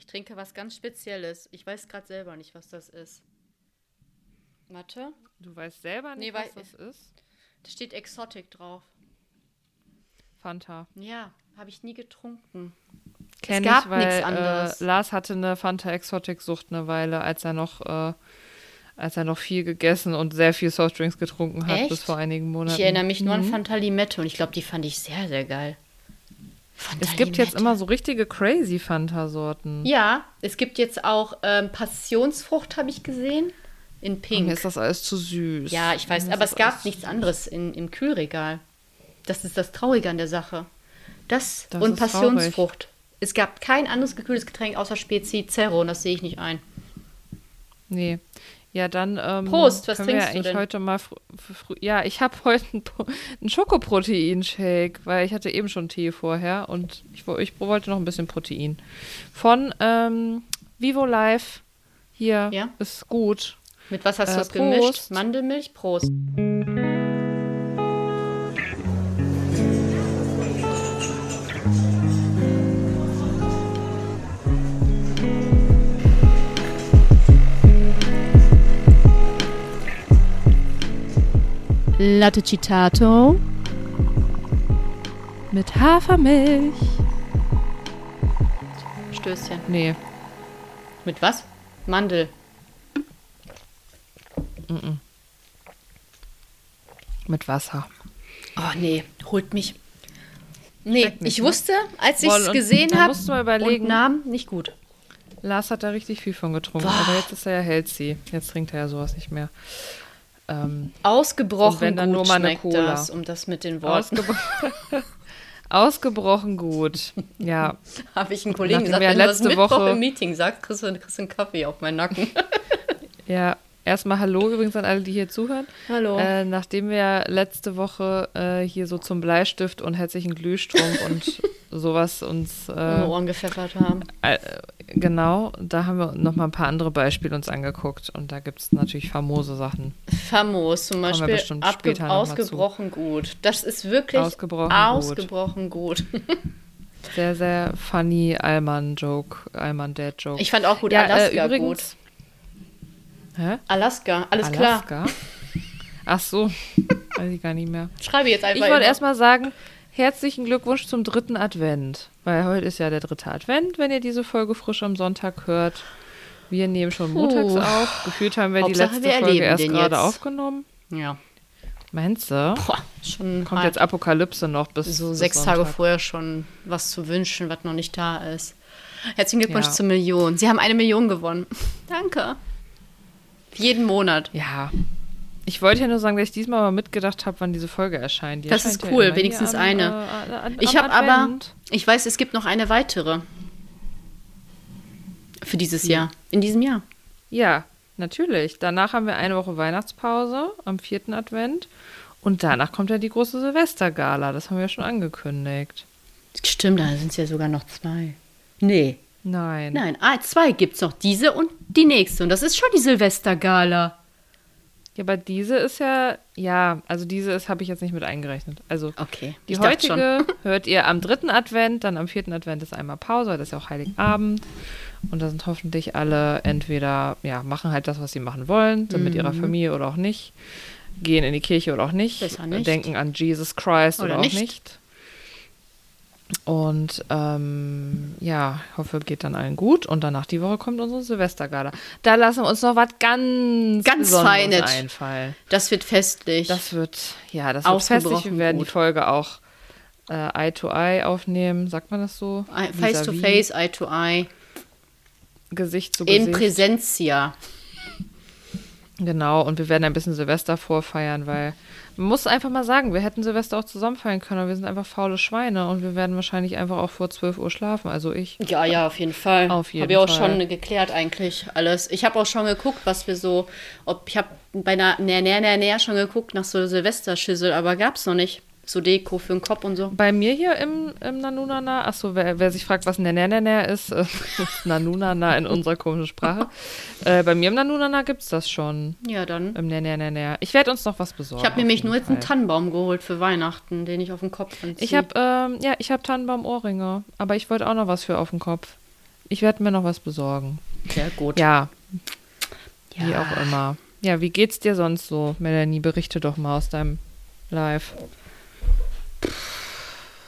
Ich trinke was ganz Spezielles. Ich weiß gerade selber nicht, was das ist. Warte. Du weißt selber nicht, Nee, was das ist? Da steht Exotic drauf. Fanta. Ja, habe ich nie getrunken. Kenn gab ich, weil, nichts anderes. Äh, Lars hatte eine Fanta Exotic Sucht eine Weile, als er noch, äh, als er noch viel gegessen und sehr viel Softdrinks getrunken hat, Echt? bis vor einigen Monaten. Ich erinnere mich nur Mhm. an Fanta Limette und ich glaube, die fand ich sehr, sehr geil. Es gibt jetzt immer so richtige crazy Fanta-Sorten. Ja, es gibt jetzt auch ähm, Passionsfrucht, habe ich gesehen. In Pink. Mir ist das alles zu süß. Ja, ich weiß, aber es gab nichts anderes in, im Kühlregal. Das ist das Traurige an der Sache. Das, Das und Passionsfrucht. Es gab kein anderes gekühltes Getränk außer Spezi Zero und das sehe ich nicht ein. Nee. Ja, dann. Ähm, Prost, was trinkst du eigentlich denn? heute mal. Ja, ich habe heute einen, einen Schokoprotein-Shake, weil ich hatte eben schon Tee vorher und ich, ich wollte noch ein bisschen Protein. Von ähm, Vivo Life. Hier Ja? ist gut. Mit was hast Äh, du das gemischt? Mandelmilch? Prost. Latte Citato Mit Hafermilch. Stößchen. Nee, Mit was? Mandel. mit Wasser. Oh nee, holt mich. Nee, nicht, ich ne? wusste, als ich es gesehen habe musst du mal überlegen. und nahm, nicht gut. Lars hat da richtig viel von getrunken, Boah. aber jetzt ist er ja healthy. Jetzt trinkt er ja sowas nicht mehr. Ähm, Ausgebrochen Und wenn dann gut nur mal eine Cola. das, um das mit den Worten. ausgebro Ausgebrochen gut. Ja, Habe ich einen Kollegen Nachdem gesagt, wenn du das letzte Mittwoch Woche- im Meeting sagst, kriegst du, kriegst du einen Kaffee auf meinen Nacken. ja. Erstmal Hallo übrigens an alle, die hier zuhören. Hallo. Äh, nachdem wir letzte Woche äh, hier so zum Bleistift und herzlichen Glühstrumpf und sowas uns in äh, Ohren gepfeffert haben. äh, genau, da haben wir noch mal ein paar andere Beispiele uns angeguckt und da gibt es natürlich famose Sachen. Famos zum Beispiel ausgebrochen gut. Das ist wirklich Ausgebrochen ausgebrochen gut. Sehr, sehr funny Allmann-Joke, Allmann-Dad-Joke. Ich fand auch gut Ja, Alaska äh, übrigens, gut. Hä? Alaska, alles klar. Alaska? Ach so, weiß ich gar nicht mehr. Schreibe jetzt einfach. Ich wollte erstmal sagen, herzlichen Glückwunsch zum dritten Advent. Weil heute ist ja der dritte Advent, wenn ihr diese Folge frisch am Sonntag hört. Wir nehmen schon montags Puh. auf. Gefühlt haben wir Hauptsache, die letzte wir Folge erst gerade jetzt. aufgenommen. Ja. Meinst du? Boah, schon Kommt hart. jetzt Apokalypse noch bis so bis sechs Sonntag. Tage vorher schon was zu wünschen, was noch nicht da ist. Herzlichen Glückwunsch Ja. zur Million. Sie haben eine Million gewonnen. Danke. Jeden Monat. Ja. Ich wollte ja nur sagen, dass ich diesmal mal mitgedacht habe, wann diese Folge erscheint. Die Das erscheint ist ja cool, hier wenigstens am, eine. Äh, an, Ich am habe aber, ich weiß, es gibt noch eine weitere. Für dieses Jahr. In diesem Jahr. Ja, natürlich. Danach haben wir eine Woche Weihnachtspause am vierten Advent. Und danach kommt ja die große Silvestergala. Das haben wir ja schon angekündigt. Stimmt, da sind es ja sogar noch zwei. Nee. Nein. Nein, ah, zwei gibt es noch. Diese und die nächste. Und das ist schon die Silvestergala. Ja, aber diese ist ja, ja, also diese ist, habe ich jetzt nicht mit eingerechnet. Also Okay. die heutige hört ihr am dritten Advent, dann am vierten Advent ist einmal Pause, weil das ist ja auch Heiligabend. Und da sind hoffentlich alle entweder, ja, machen halt das, was sie machen wollen, sind mit ihrer Familie oder auch nicht, gehen in die Kirche oder auch nicht, Mhm. Nicht. denken an Jesus Christ oder, Oder auch nicht. nicht. Und ähm, ja, ich hoffe, geht dann allen gut. Und danach die Woche kommt unsere Silvestergala. Da lassen wir uns noch was ganz, Ganz Feines. einfallen. Das wird festlich. Das wird, ja, das wird festlich. Wir werden gut. die Folge auch äh, Eye to Eye aufnehmen. Sagt man das so? Eye- face to Vis-à-vis, face, eye to eye. Gesicht zu In Gesicht. Präsentia. Genau, und wir werden ein bisschen Silvester vorfeiern, weil muss einfach mal sagen, wir hätten Silvester auch zusammen feiern können, aber wir sind einfach faule Schweine und wir werden wahrscheinlich einfach auch vor 12 Uhr schlafen, also ich. Ja, ja, auf jeden Fall. Auf jeden Habe ich auch Fall. schon geklärt eigentlich alles. Ich habe auch schon geguckt, was wir so, ob ich habe bei einer näher, näher, näher, näher schon geguckt nach so Silvesterschüssel, aber gab es noch nicht. So Deko für den Kopf und so. Bei mir hier im, im Nanunana, achso, wer, wer sich fragt, was Nananana ist, äh, Nanunana in unserer komischen Sprache. Äh, bei mir im Nanunana gibt es das schon. Ja, dann. Im Nananana. Ich werde uns noch was besorgen. Ich habe nämlich nur jetzt einen. Tannenbaum geholt für Weihnachten, den ich auf den Kopf anziehe. Ich habe, ähm, ja, ich habe Tannenbaum-Ohrringe, aber ich wollte auch noch was für auf den Kopf. ich werde mir noch was besorgen. Sehr gut. Ja, wie auch immer. Ja, wie geht's dir sonst so, Melanie? Berichte doch mal aus deinem Live.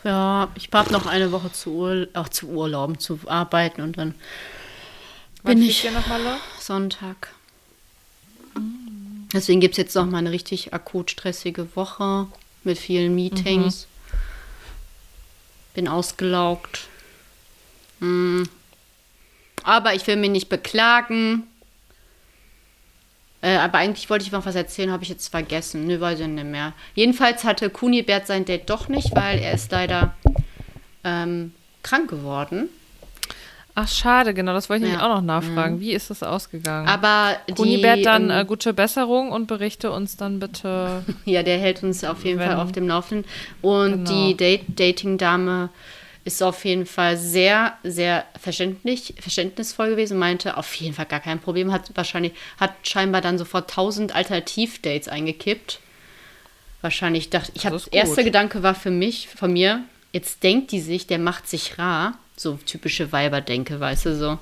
Ja, ich habe noch eine Woche zu, Ur auch zu Urlauben, zu arbeiten und dann Wann bin ich? Sonntag. Deswegen gibt es jetzt noch mal eine richtig akut stressige Woche mit vielen Meetings. Bin ausgelaugt. Hm. Aber ich will mich nicht beklagen. Äh, aber eigentlich wollte ich noch was erzählen, habe ich jetzt vergessen. Nö, weiß ich nicht mehr. Jedenfalls hatte Kunibert sein Date doch nicht, weil er ist leider ähm, krank geworden. Ach, schade, genau, das wollte ich Ja. nämlich auch noch nachfragen. Wie ist das ausgegangen? Aber die, Kunibert dann ähm, äh, gute Besserung und berichte uns dann bitte. Ja, der hält uns auf jeden Fall auf dem Laufenden. Und Genau. die Date Dating-Dame ist auf jeden Fall sehr, sehr verständlich, verständnisvoll gewesen, meinte auf jeden Fall gar kein Problem, hat wahrscheinlich, hat scheinbar dann sofort tausend Alternativ-Dates eingekippt. Wahrscheinlich dachte ich, habe erste. Gedanke war für mich, von mir, jetzt denkt die sich, der macht sich rar. So typische Weiberdenke, weißt du so.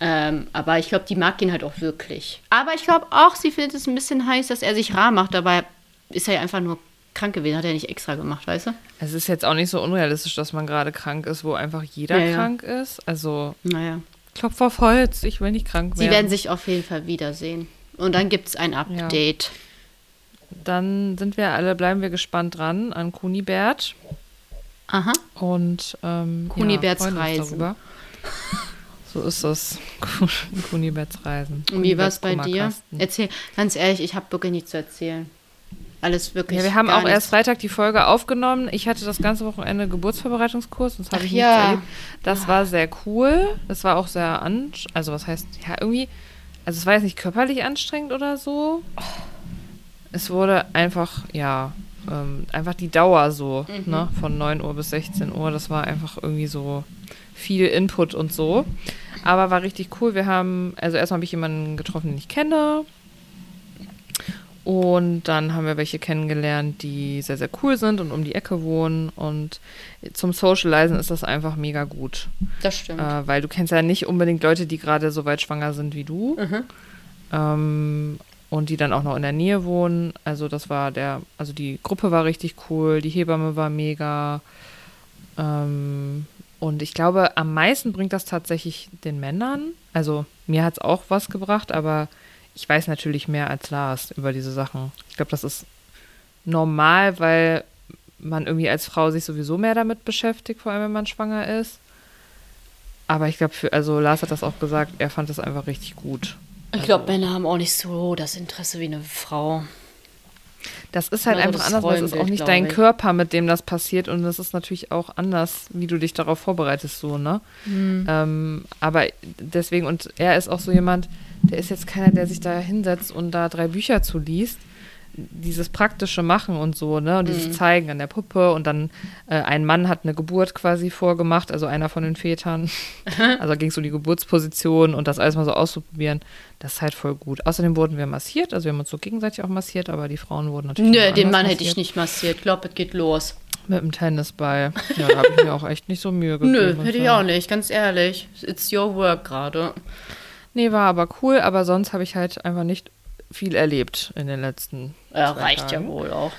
Ähm, aber ich glaube, die mag ihn halt auch wirklich. Aber ich glaube auch, sie findet es ein bisschen heiß, dass er sich rar macht. Dabei ist er ja einfach nur krank gewesen, hat er nicht extra gemacht, weißt du? Es ist jetzt auch nicht so unrealistisch, dass man gerade krank ist, wo einfach jeder Ja, ja. krank ist. Also, Naja. Klopf auf Holz, ich will nicht krank Sie werden. werden sich auf jeden Fall wiedersehen. Und dann gibt es ein Update. dann sind wir alle, bleiben wir gespannt dran an Kunibert. Aha. Und ähm, Kuniberts uns Reisen. So ist es. Kuniberts Reisen. Und wie war es bei dir? Erzähl, ganz ehrlich, ich habe wirklich nichts zu erzählen. Alles wirklich. Ja, wir haben auch erst nichts. Freitag die Folge aufgenommen. Ich hatte das ganze Wochenende Geburtsvorbereitungskurs, sonst habe ich ja. nichts erlebt. Das war sehr cool. Es war auch sehr an, also was heißt, ja, irgendwie, also es war jetzt nicht körperlich anstrengend oder so. Es wurde einfach, ja, ähm, einfach die Dauer so, Mhm. ne, von 9 Uhr bis 16 Uhr. Das war einfach irgendwie so viel Input und so. Aber war richtig cool. Wir haben, also erstmal habe ich jemanden getroffen, den ich kenne. Und dann haben wir welche kennengelernt, die sehr, sehr cool sind und um die Ecke wohnen. Und zum Socializen ist das einfach mega gut. Das stimmt. Äh, weil du kennst ja nicht unbedingt Leute, die gerade so weit schwanger sind wie du. Mhm. Ähm, und die dann auch noch in der Nähe wohnen. Also das war der, also die Gruppe war richtig cool, die Hebamme war mega. Ähm, und ich glaube, am meisten bringt das tatsächlich den Männern. Also mir hat es auch was gebracht, aber ich weiß natürlich mehr als Lars über diese Sachen. Ich glaube, das ist normal, weil man irgendwie als Frau sich sowieso mehr damit beschäftigt, vor allem wenn man schwanger ist. Aber ich glaube, für, also Lars hat das auch gesagt, er fand das einfach richtig gut. ich glaube, Männer haben auch nicht so das Interesse wie eine Frau. Das ist halt Also einfach das anders, weil es ist auch nicht dein ich. Körper, mit dem das passiert und es ist natürlich auch anders, wie du dich darauf vorbereitest, so, ne? Mhm. Ähm, aber deswegen, und er ist auch so jemand, der ist jetzt keiner, der sich da hinsetzt und da drei Bücher zu liest. Dieses praktische Machen und so, ne? Und Mhm. dieses Zeigen an der Puppe und dann äh, ein Mann hat eine Geburt quasi vorgemacht, also einer von den Vätern. also ging es um die Geburtsposition und das alles mal so auszuprobieren. Das ist halt voll gut. Außerdem wurden wir massiert, also wir haben uns so gegenseitig auch massiert, aber die Frauen wurden natürlich. Nö, den Mann hätte ich massiert. nicht massiert. Glaub, es geht los. Mit dem Tennisball. Ja, da habe ich mir auch echt nicht so Mühe gegeben. Nö, hätte ich auch nicht, ganz ehrlich. It's your work gerade. Nee, war aber cool, aber sonst habe ich halt einfach nicht viel erlebt in den letzten. Ja, reicht ja Tagen. wohl auch.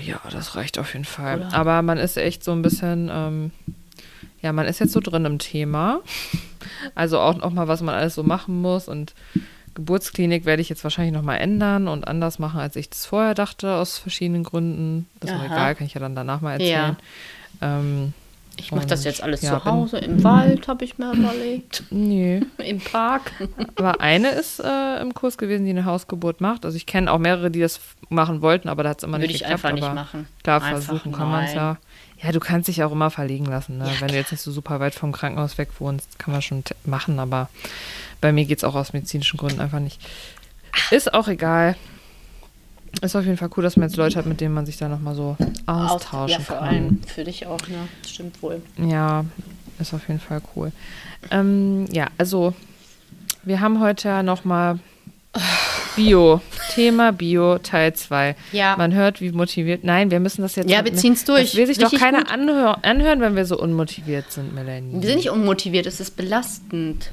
Ja, das reicht auf jeden Fall. Oder? Aber man ist echt so ein bisschen, ähm, ja, man ist jetzt so drin im Thema. Also auch noch mal, was man alles so machen muss und Geburtsklinik werde ich jetzt wahrscheinlich noch mal ändern und anders machen, als ich das vorher dachte, aus verschiedenen Gründen. Das ist Aha. egal, kann ich ja dann danach mal erzählen. Ähm, Ich mache das jetzt alles ja, zu Hause, im Wald, habe ich mir überlegt. nee. Im Park. Aber eine ist äh, im Kurs gewesen, die eine Hausgeburt macht. Also ich kenne auch mehrere, die das machen wollten, aber da hat es immer Würde nicht ich geklappt. einfach nicht machen. Klar, Einfach versuchen kann man es ja. Ja, du kannst dich auch immer verlegen lassen. Ne? Ja, Wenn du jetzt nicht so super weit vom Krankenhaus weg wohnst, kann man schon machen, aber bei mir geht es auch aus medizinischen Gründen einfach nicht. Ist auch egal. Ist auf jeden Fall cool, dass man jetzt Leute hat, mit denen man sich da nochmal so austauschen ja, vor kann. allem für dich auch, ne? Stimmt wohl. Ja, ist auf jeden Fall cool. Ähm, ja, also wir haben heute ja noch mal Bio. Thema Bio, Teil 2. Ja. Man hört, wie motiviert. Nein, wir müssen das jetzt. Ja, wir ziehen's durch. Das will sich doch keiner anhör anhören, wenn wir so unmotiviert sind, Melanie. Wir sind nicht unmotiviert, es ist belastend.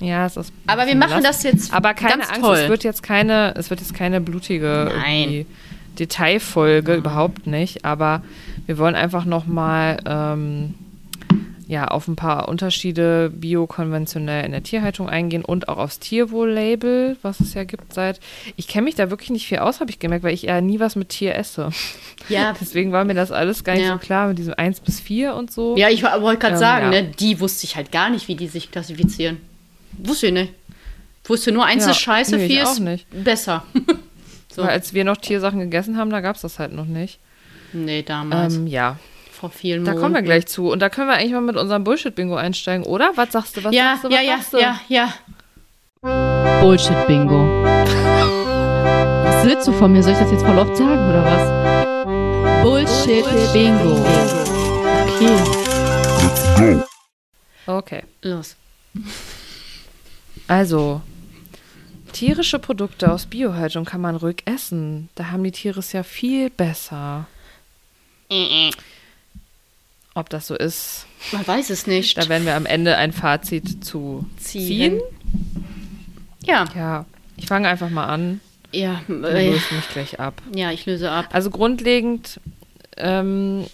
Ja, es ist. Aber wir machen das jetzt Aber keine ganz Angst, toll. es wird jetzt keine, es wird jetzt keine blutige Nein. irgendwie Detailfolge, überhaupt nicht. Aber wir wollen einfach nochmal ähm, ja, auf ein paar Unterschiede biokonventionell in der Tierhaltung eingehen und auch aufs Tierwohl-Label, was es ja gibt seit. Ich kenne mich da wirklich nicht viel aus, habe ich gemerkt, weil ich ja nie was mit Tier esse. Ja. Deswegen war mir das alles gar nicht Ja. so klar mit diesem 1 bis 4 und so. Ja, ich wollte gerade Ähm, sagen, ja. ne, die wusste ich halt gar nicht, wie die sich klassifizieren. Wusste ich nicht. Wusste nur, eins Ja, ist scheiße, nee, ich vier auch ist nicht. besser. so. Weil als wir noch Tiersachen gegessen haben, da gab es das halt noch nicht. Nee, damals. Ähm, ja, vor vielen Da Monaten. kommen wir gleich zu. Und da können wir eigentlich mal mit unserem Bullshit-Bingo einsteigen, oder? Was sagst du? Was Ja, sagst du? ja, Was ja, sagst du? ja, ja. Bullshit-Bingo. Was willst du von mir? Soll ich das jetzt voll oft sagen oder was? Bullshit-Bingo. Okay. Okay. Los. Also, tierische Produkte aus Biohaltung kann man ruhig essen. Da haben die Tiere es ja viel besser. Ob das so ist, Man weiß es nicht. da werden wir am Ende ein Fazit zu ziehen. Ziehen. Ja, Ja, ich fange einfach mal an. ja, Du äh, löst mich gleich ab. ja, ich löse ab. Also grundlegend ähm,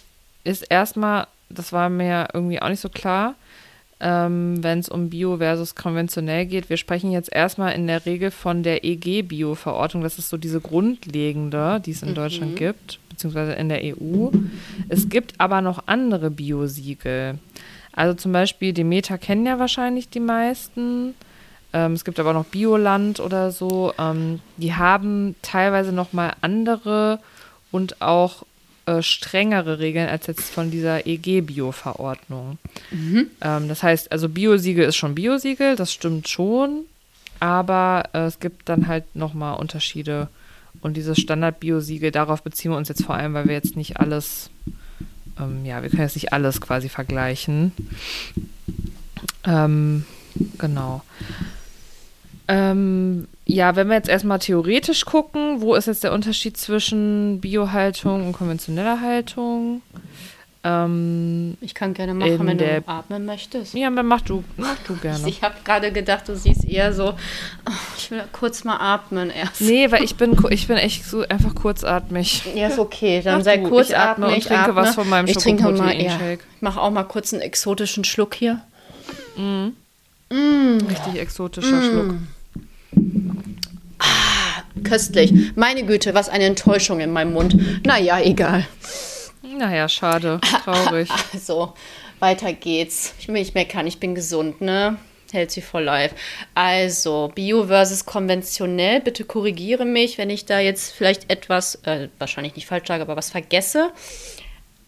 ist erstmal, das war mir irgendwie auch nicht so klar, ähm, wenn es um Bio versus konventionell geht. Wir sprechen jetzt erstmal in der Regel von der EG-Bio-Verordnung. Das ist so diese grundlegende, die es in Deutschland gibt, beziehungsweise in der EU. Es gibt aber noch andere Biosiegel. Also zum Beispiel Demeter kennen ja wahrscheinlich die meisten. Ähm, es gibt aber noch Bioland oder so. Ähm, die haben teilweise nochmal andere und auch äh, strengere Regeln als jetzt von dieser EG-Bio-Verordnung. Ähm, das heißt, also Biosiegel ist schon Biosiegel, das stimmt schon, aber äh, es gibt dann halt nochmal Unterschiede. Und dieses Standard-Biosiegel, darauf beziehen wir uns jetzt vor allem, weil wir jetzt nicht alles, ähm, ja, wir können jetzt nicht alles quasi vergleichen. Ähm, genau. Ähm, ja, wenn wir jetzt erstmal theoretisch gucken, wo ist jetzt der Unterschied zwischen Biohaltung und konventioneller Haltung? Ähm, Ich kann gerne machen, wenn der- du atmen möchtest. ja, dann mach du, mach du gerne. Ich habe gerade gedacht, du siehst eher so, oh, ich will kurz mal atmen erst. Nee, weil ich bin, ich bin echt so einfach kurzatmig. Ja, ist okay. Dann Mach sei du, kurz ich atme und trinke was von meinem Ich trinke mal, ja. Ich mache auch mal kurz einen exotischen Schluck hier. Richtig exotischer Schluck. Köstlich. Meine Güte, was eine Enttäuschung in meinem Mund. Naja, egal. Naja, schade, traurig. Also, weiter geht's. Ich will nicht meckern, ich bin gesund, ne? Healthy for life. Also, Bio versus konventionell. Bitte korrigiere mich, wenn ich da jetzt vielleicht etwas, äh, wahrscheinlich nicht falsch sage, aber was vergesse.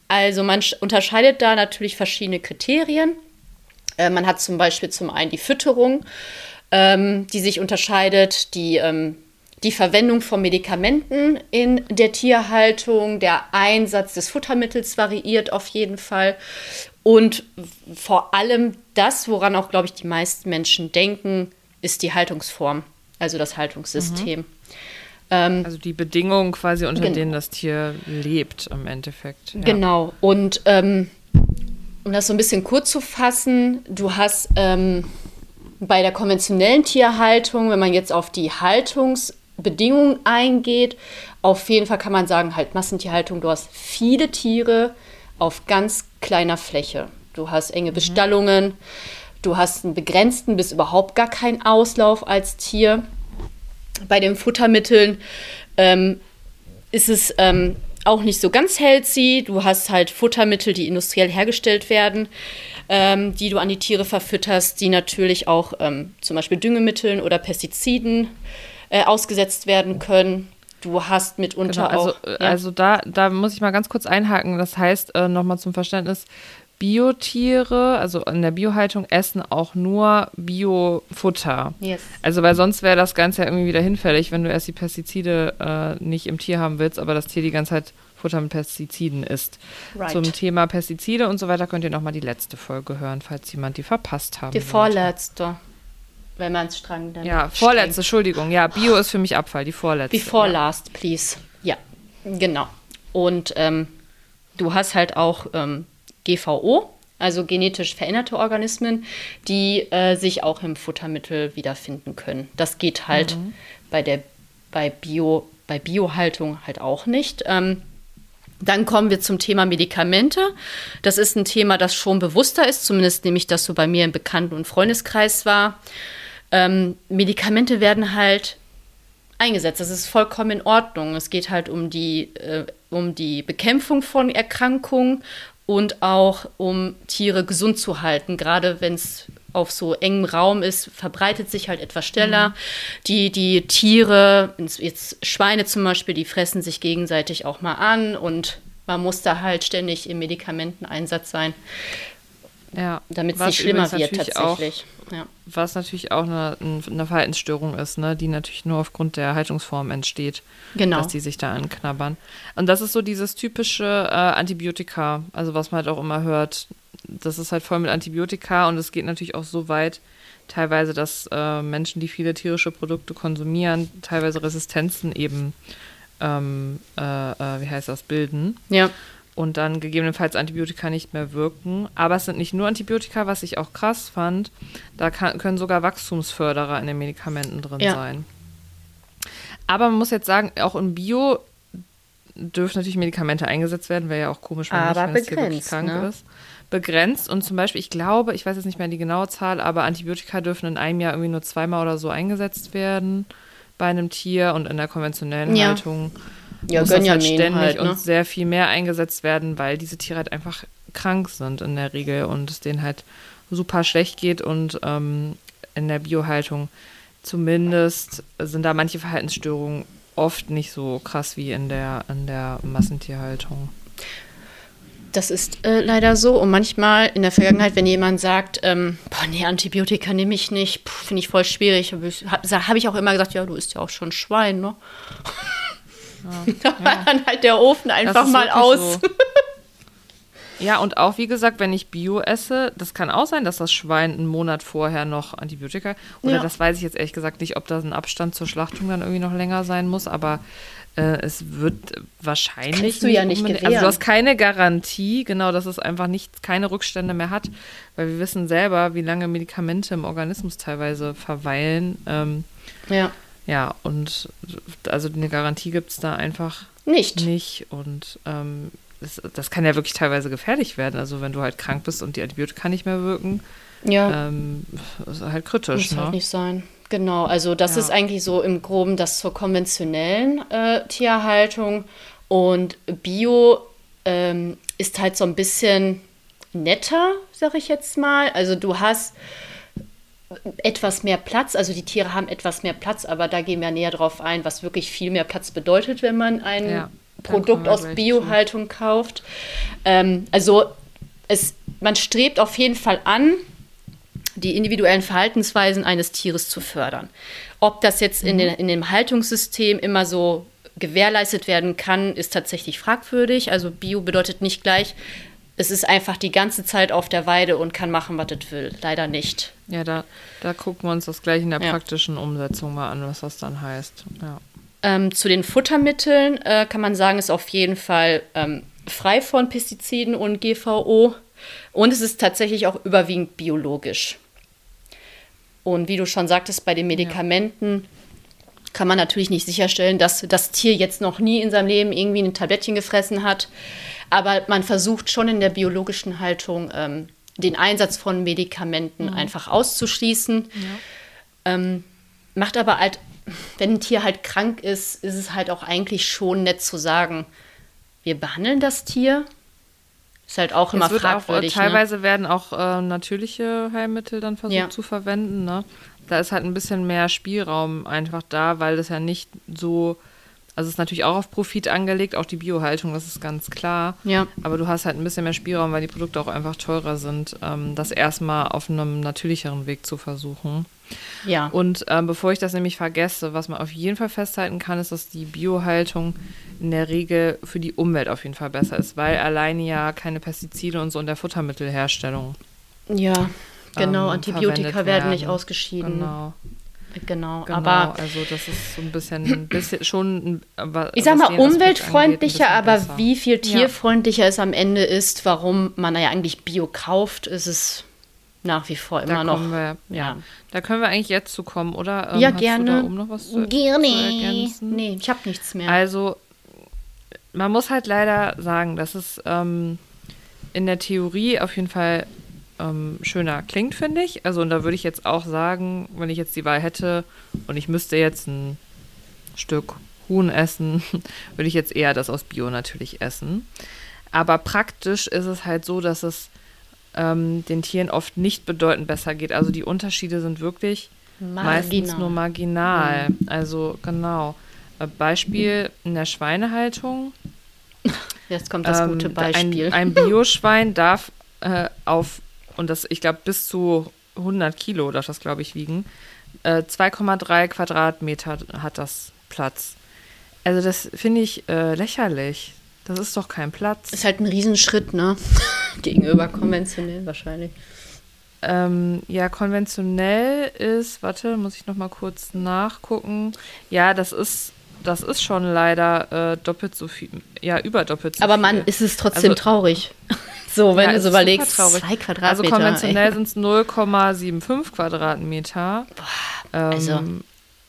Also, man sch- unterscheidet da natürlich verschiedene Kriterien. Äh, man hat zum Beispiel zum einen die Fütterung, ähm, die sich unterscheidet, die, ähm, die Verwendung von Medikamenten in der Tierhaltung, der Einsatz des Futtermittels variiert auf jeden Fall. Und vor allem das, woran auch, glaube ich, die meisten Menschen denken, ist die Haltungsform, also das Haltungssystem. Ähm, Also die Bedingungen quasi, unter Genau. denen das Tier lebt im Endeffekt. Ja. Genau. Und ähm, um das so ein bisschen kurz zu fassen, du hast ähm, bei der konventionellen Tierhaltung, wenn man jetzt auf die Haltungsbedingungen eingeht, auf jeden Fall kann man sagen, halt Massentierhaltung, du hast viele Tiere auf ganz kleiner Fläche. Du hast enge Bestallungen, du hast einen begrenzten bis überhaupt gar keinen Auslauf als Tier. Bei den Futtermitteln ähm, ist es ähm, auch nicht so ganz healthy. Du hast halt Futtermittel, die industriell hergestellt werden, ähm, die du an die Tiere verfütterst, die natürlich auch ähm, zum Beispiel Düngemitteln oder Pestiziden äh, ausgesetzt werden können. Du hast mitunter Genau, also, auch. äh, also da, da muss ich mal ganz kurz einhaken. Das heißt, äh, nochmal zum Verständnis, Biotiere, also in der Biohaltung, essen auch nur Biofutter. Yes. Also weil sonst wäre das Ganze ja irgendwie wieder hinfällig, wenn du erst die Pestizide äh, nicht im Tier haben willst, aber das Tier die ganze Zeit Futter mit Pestiziden isst. Right. Zum Thema Pestizide und so weiter könnt ihr nochmal die letzte Folge hören, falls jemand die verpasst haben Die vorletzte. Wenn man es streng dann Ja, streng- vorletzte, Entschuldigung. Ja, Bio ist für mich Abfall, die vorletzte. Before ja. last, please. Ja, genau. Und ähm, du hast halt auch ähm, GVO, also genetisch veränderte Organismen, die äh, sich auch im Futtermittel wiederfinden können. Das geht halt Mhm. bei der bei Bio bei Biohaltung halt auch nicht. Ähm, dann kommen wir zum Thema Medikamente. Das ist ein Thema, das schon bewusster ist, zumindest nehme ich das so bei mir im Bekannten- und Freundeskreis wahr. Ähm, Medikamente werden halt eingesetzt. Das ist vollkommen in Ordnung. Es geht halt um die, äh, um die Bekämpfung von Erkrankungen und auch um Tiere gesund zu halten. Gerade wenn es auf so engem Raum ist, verbreitet sich halt etwas schneller. Die, die Tiere, jetzt Schweine zum Beispiel, die fressen sich gegenseitig auch mal an und man muss da halt ständig im Medikamenteneinsatz sein, Ja. damit es Was nicht schlimmer wird natürlich tatsächlich. ja. was natürlich auch eine, eine Verhaltensstörung ist, ne, die natürlich nur aufgrund der Haltungsform entsteht, Genau. dass die sich da anknabbern. Und das ist so dieses typische äh, Antibiotika, also was man halt auch immer hört. Das ist halt voll mit Antibiotika und es geht natürlich auch so weit, teilweise, dass äh, Menschen, die viele tierische Produkte konsumieren, teilweise Resistenzen eben, ähm, äh, äh, wie heißt das, bilden ja. Und dann gegebenenfalls Antibiotika nicht mehr wirken. Aber es sind nicht nur Antibiotika, was ich auch krass fand. Da kann, können sogar Wachstumsförderer in den Medikamenten drin Ja. sein. Aber man muss jetzt sagen, auch im Bio dürfen natürlich Medikamente eingesetzt werden, wäre ja auch komisch, wenn, Aber nicht, wenn das Tier wirklich begrenzt, krank ne? ist. Begrenzt und zum Beispiel, ich glaube, ich weiß jetzt nicht mehr die genaue Zahl, aber Antibiotika dürfen in einem Jahr irgendwie nur zweimal oder so eingesetzt werden bei einem Tier und in der konventionellen Ja. Haltung Ja, muss das halt Gönjamin ständig halt, ne? und sehr viel mehr eingesetzt werden, weil diese Tiere halt einfach krank sind in der Regel und es denen halt super schlecht geht und ähm, in der Biohaltung zumindest sind da manche Verhaltensstörungen oft nicht so krass wie in der, in der Massentierhaltung. Das ist äh, leider so. Und manchmal in der Vergangenheit, wenn jemand sagt, ähm, boah, nee, Antibiotika nehme ich nicht, finde ich voll schwierig, habe ich, hab, hab ich auch immer gesagt, ja, du isst ja auch schon Schwein, ne? Da war dann halt der Ofen einfach mal aus. so. Ja, und auch wie gesagt, wenn ich Bio esse, das kann auch sein, dass das Schwein einen Monat vorher noch Antibiotika, oder Ja. das weiß ich jetzt ehrlich gesagt nicht, ob da ein Abstand zur Schlachtung dann irgendwie noch länger sein muss, aber äh, es wird wahrscheinlich. kannst du ja nicht gewähren. Also du hast keine Garantie, genau, dass es einfach nicht, keine Rückstände mehr hat, weil wir wissen selber, wie lange Medikamente im Organismus teilweise verweilen. Ähm, Ja, ja, und also eine Garantie gibt es da einfach nicht. nicht und ähm, das, das kann ja wirklich teilweise gefährlich werden. Also wenn du halt krank bist und die Antibiotika nicht mehr wirken, Ja, ähm, ist halt kritisch. muss halt Ne? nicht sein. Genau, also das Ja. ist eigentlich so im Groben das zur konventionellen äh, Tierhaltung. Und Bio ähm, ist halt so ein bisschen netter, sag ich jetzt mal. Also du hast etwas mehr Platz, also die Tiere haben etwas mehr Platz, aber da gehen wir näher drauf ein, was wirklich viel mehr Platz bedeutet, wenn man ein Ja, Produkt aus Biohaltung kauft. Ähm, also es, man strebt auf jeden Fall an, die individuellen Verhaltensweisen eines Tieres zu fördern. Ob das jetzt in, den, in dem Haltungssystem immer so gewährleistet werden kann, ist tatsächlich fragwürdig. Also Bio bedeutet nicht gleich, es ist einfach die ganze Zeit auf der Weide und kann machen, was es will. Leider nicht. Ja, da, da gucken wir uns das gleich in der Ja. praktischen Umsetzung mal an, was das dann heißt. Ja. Ähm, zu den Futtermitteln äh, kann man sagen, ist auf jeden Fall ähm, frei von Pestiziden und GVO. Und es ist tatsächlich auch überwiegend biologisch. Und wie du schon sagtest, bei den Medikamenten kann man natürlich nicht sicherstellen, dass das Tier jetzt noch nie in seinem Leben irgendwie ein Tablettchen gefressen hat. Aber man versucht schon in der biologischen Haltung ähm, den Einsatz von Medikamenten einfach auszuschließen. Ähm, macht aber halt, wenn ein Tier halt krank ist, ist es halt auch eigentlich schon nett zu sagen, wir behandeln das Tier. Ist halt auch immer es wird auch, fragwürdig. ne? teilweise werden auch äh, natürliche Heilmittel dann versucht Ja. zu verwenden. Ne? Da ist halt ein bisschen mehr Spielraum einfach da, weil das ja nicht so, also es ist natürlich auch auf Profit angelegt, auch die Biohaltung, das ist ganz klar. Ja. Aber du hast halt ein bisschen mehr Spielraum, weil die Produkte auch einfach teurer sind, ähm, das erstmal auf einem natürlicheren Weg zu versuchen. Ja. Und ähm, bevor ich das nämlich vergesse, was man auf jeden Fall festhalten kann, ist, dass die Biohaltung in der Regel für die Umwelt auf jeden Fall besser ist, weil alleine ja keine Pestizide und so in der Futtermittelherstellung Ja, Genau, ähm, Antibiotika werden nicht ausgeschieden. Genau, Genau, genau. aber also das ist so ein bisschen, ein bisschen schon, ein- ich sag mal umweltfreundlicher, angeht, aber besser. wie viel Ja. tierfreundlicher es am Ende ist, warum man ja eigentlich Bio kauft, ist es nach wie vor immer Da noch. wir, ja. ja. Da können wir eigentlich jetzt zu kommen, oder? Ähm, Ja, gerne. Um noch was zu, Gerne. zu ergänzen? Nee, ich habe nichts mehr. Also, man muss halt leider sagen, dass es ähm, in der Theorie auf jeden Fall ähm, schöner klingt, finde ich. Also, und da würde ich jetzt auch sagen, wenn ich jetzt die Wahl hätte und ich müsste jetzt ein Stück Huhn essen, würde ich jetzt eher das aus Bio natürlich essen. Aber praktisch ist es halt so, dass es ähm, den Tieren oft nicht bedeutend besser geht. Also die Unterschiede sind wirklich meistens nur marginal. Also genau. Äh, Beispiel in der Schweinehaltung. Jetzt kommt das Ähm, gute Beispiel. Ein, ein Bioschwein darf äh, auf, und das, ich glaube, bis zu 100 Kilo darf das, glaube ich, wiegen. Äh, 2,3 Quadratmeter hat das Platz. Also das finde ich äh, lächerlich. Das ist doch kein Platz. ist halt ein Riesenschritt, ne? Gegenüber konventionell wahrscheinlich. Ähm, ja, konventionell ist, warte, muss ich noch mal kurz nachgucken. Ja, das ist, das ist schon leider äh, doppelt so viel, ja, über doppelt so Aber viel. man, ist es trotzdem Also- traurig. So, wenn Ja, du es so überlegst, zwei Quadratmeter. Also konventionell sind es 0,75 Quadratmeter. Ähm, also-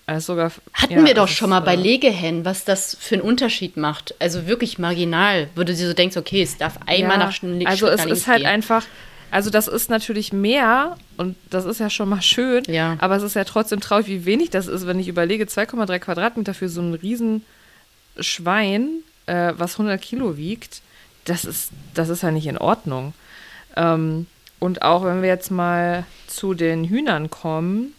also sogar, Hatten ja, wir doch schon mal bei äh, Legehennen, was das für einen Unterschied macht. Also wirklich marginal, du dir so denkst, okay, es darf einmal ja, nach Stunden Also es ist halt gehen. einfach, also das ist natürlich mehr und das ist ja schon mal schön, Ja. aber es ist ja trotzdem traurig, wie wenig das ist, wenn ich überlege, 2,3 Quadratmeter für so ein riesen Schwein, äh, was 100 Kilo wiegt, das ist, das ist ja nicht in Ordnung. Ähm, und auch wenn wir jetzt mal zu den Hühnern kommen,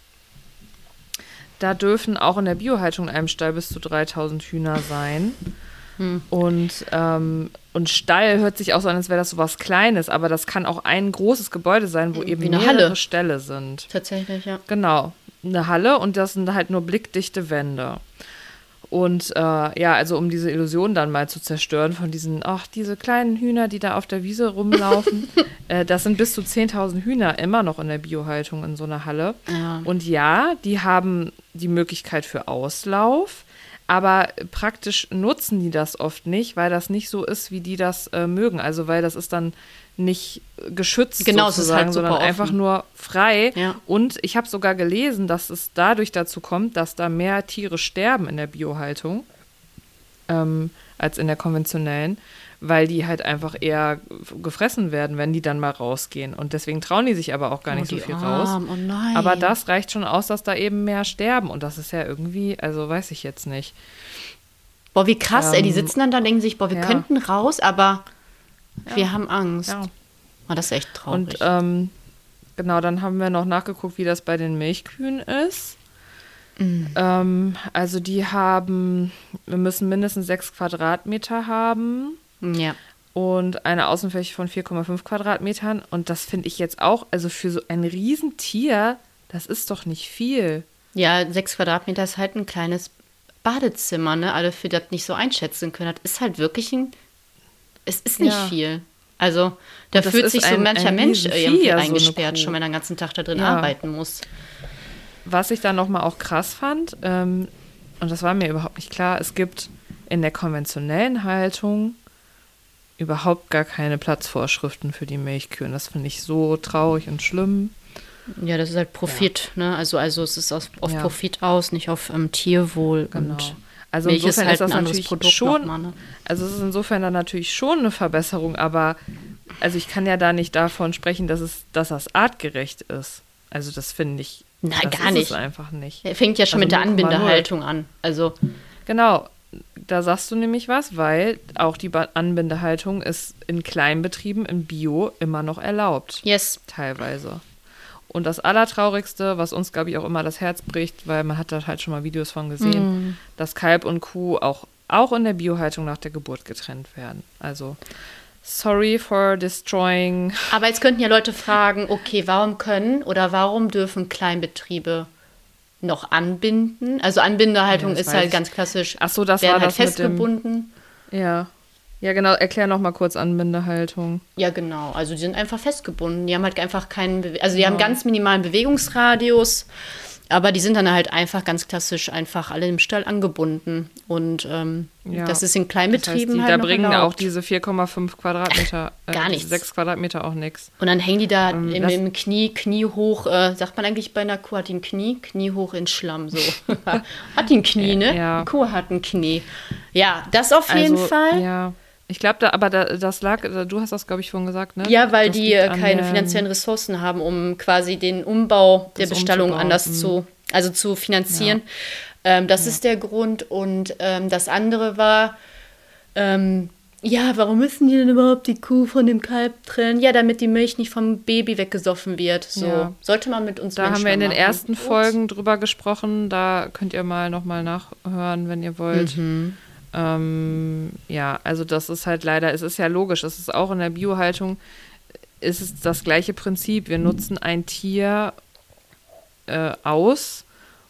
da dürfen auch in der Biohaltung in einem Stall bis zu 3000 Hühner sein. Hm. Und, ähm, und Stall hört sich auch so an, als wäre das so was Kleines, aber das kann auch ein großes Gebäude sein, wo eben mehrere Halle. Ställe sind. Tatsächlich, ja. Genau, eine Halle und das sind halt nur blickdichte Wände. Und äh, ja, also um diese Illusion dann mal zu zerstören von diesen, ach, diese kleinen Hühner, die da auf der Wiese rumlaufen, äh, das sind bis zu 10.000 Hühner immer noch in der Biohaltung in so einer Halle. Ja. Und ja, die haben die Möglichkeit für Auslauf, aber praktisch nutzen die das oft nicht, weil das nicht so ist, wie die das äh, mögen. Also weil das ist dann nicht geschützt Genau, sozusagen, halt sondern einfach offen. nur frei. Ja. Und ich habe sogar gelesen, dass es dadurch dazu kommt, dass da mehr Tiere sterben in der Biohaltung ähm, als in der konventionellen, weil die halt einfach eher gefressen werden, wenn die dann mal rausgehen. Und deswegen trauen die sich aber auch gar Oh, nicht so viel raus. Armen, Oh nein. Aber das reicht schon aus, dass da eben mehr sterben. Und das ist ja irgendwie, also weiß ich jetzt nicht. Boah, wie krass, ey. Die Ähm, sitzen dann da, denken sich, boah, wir ja. könnten raus, aber wir haben Angst. Ja. Oh, das ist echt traurig. Und ähm, genau, dann haben wir noch nachgeguckt, wie das bei den Milchkühen ist. Mhm. Ähm, also die haben, wir müssen mindestens sechs Quadratmeter haben ja. und eine Außenfläche von 4,5 Quadratmetern. Und das finde ich jetzt auch, also für so ein Riesentier, das ist doch nicht viel. Ja, sechs Quadratmeter ist halt ein kleines Badezimmer, ne? Alle für das nicht so einschätzen können. Das ist halt wirklich ein. Es ist nicht Ja. viel. Also, da fühlt sich so ein- mancher ein Mensch irgendwie so eine eingesperrt, Kuh. schon wenn er den ganzen Tag da drin Ja. arbeiten muss. Was ich dann nochmal auch krass fand, ähm, und das war mir überhaupt nicht klar, es gibt in der konventionellen Haltung überhaupt gar keine Platzvorschriften für die Milchkühe. Das finde ich so traurig und schlimm. Ja, das ist halt Profit, ne? Also, also es ist auf, auf Ja. Profit aus, nicht auf ähm, Tierwohl. Genau. Und Also Milch ist insofern halt ist das natürlich Produkt schon, nochmal, ne? also es ist insofern dann natürlich schon eine Verbesserung, aber also ich kann ja da nicht davon sprechen, dass es, dass das artgerecht ist. Also das finde ich, Nein, das gar ist nicht. Es einfach nicht. Er fängt ja schon Also mit der 0,0. Anbindehaltung an. Also, Genau, da sagst du nämlich was, weil auch die Anbindehaltung ist in Kleinbetrieben im Bio immer noch erlaubt, yes. teilweise. Und das Allertraurigste, was uns, glaube ich, auch immer das Herz bricht, weil man hat da halt schon mal Videos von gesehen, dass Kalb und Kuh auch, auch in der Biohaltung nach der Geburt getrennt werden. Also, sorry for destroying. Aber jetzt könnten ja Leute fragen, okay, warum können oder warum dürfen Kleinbetriebe noch anbinden? Also Anbindehaltung Ja, ist halt ich. ganz klassisch. Ach so, das werden war halt das mit dem- festgebunden. Ja. Ja, genau. Erklär noch mal kurz Anbindehaltung. Ja, genau. Also die sind einfach festgebunden. Die haben halt einfach keinen, Bewe also die haben ganz minimalen Bewegungsradius, aber die sind dann halt einfach ganz klassisch einfach alle im Stall angebunden. Und ähm, Ja. das ist in Das heißt, Kleinbetrieben die, halt da bringen auch diese 4,5 Quadratmeter, äh, Gar nichts. 6 Quadratmeter auch nichts. Und dann hängen die da Ähm, im, im Knie, Knie hoch, äh, sagt man eigentlich bei einer Kuh, hat die ein Knie? Knie hoch ins Schlamm, so. hat die ein Knie, ne? Ja. Kuh hat ein Knie. Ja, das auf jeden also, Fall. Ja. Ich glaube, da, aber da, das lag, du hast das, glaube ich, vorhin gesagt, ne? Ja, weil Das die äh, keine finanziellen Ressourcen haben, um quasi den Umbau der Bestallung anders mhm. zu, also zu finanzieren. Ähm, das ist der Grund. Und ähm, das andere war, ähm, ja, warum müssen die denn überhaupt die Kuh von dem Kalb trennen? Ja, damit die Milch nicht vom Baby weggesoffen wird. So Ja. sollte man mit uns Da haben Menschen wir in den machen. ersten Ups. Folgen drüber gesprochen. Da könnt ihr mal nochmal nachhören, wenn ihr wollt. Mhm. Ähm, ja, also das ist halt leider, es ist ja logisch, es ist auch in der Biohaltung, ist es das gleiche Prinzip. Wir nutzen ein Tier äh, aus,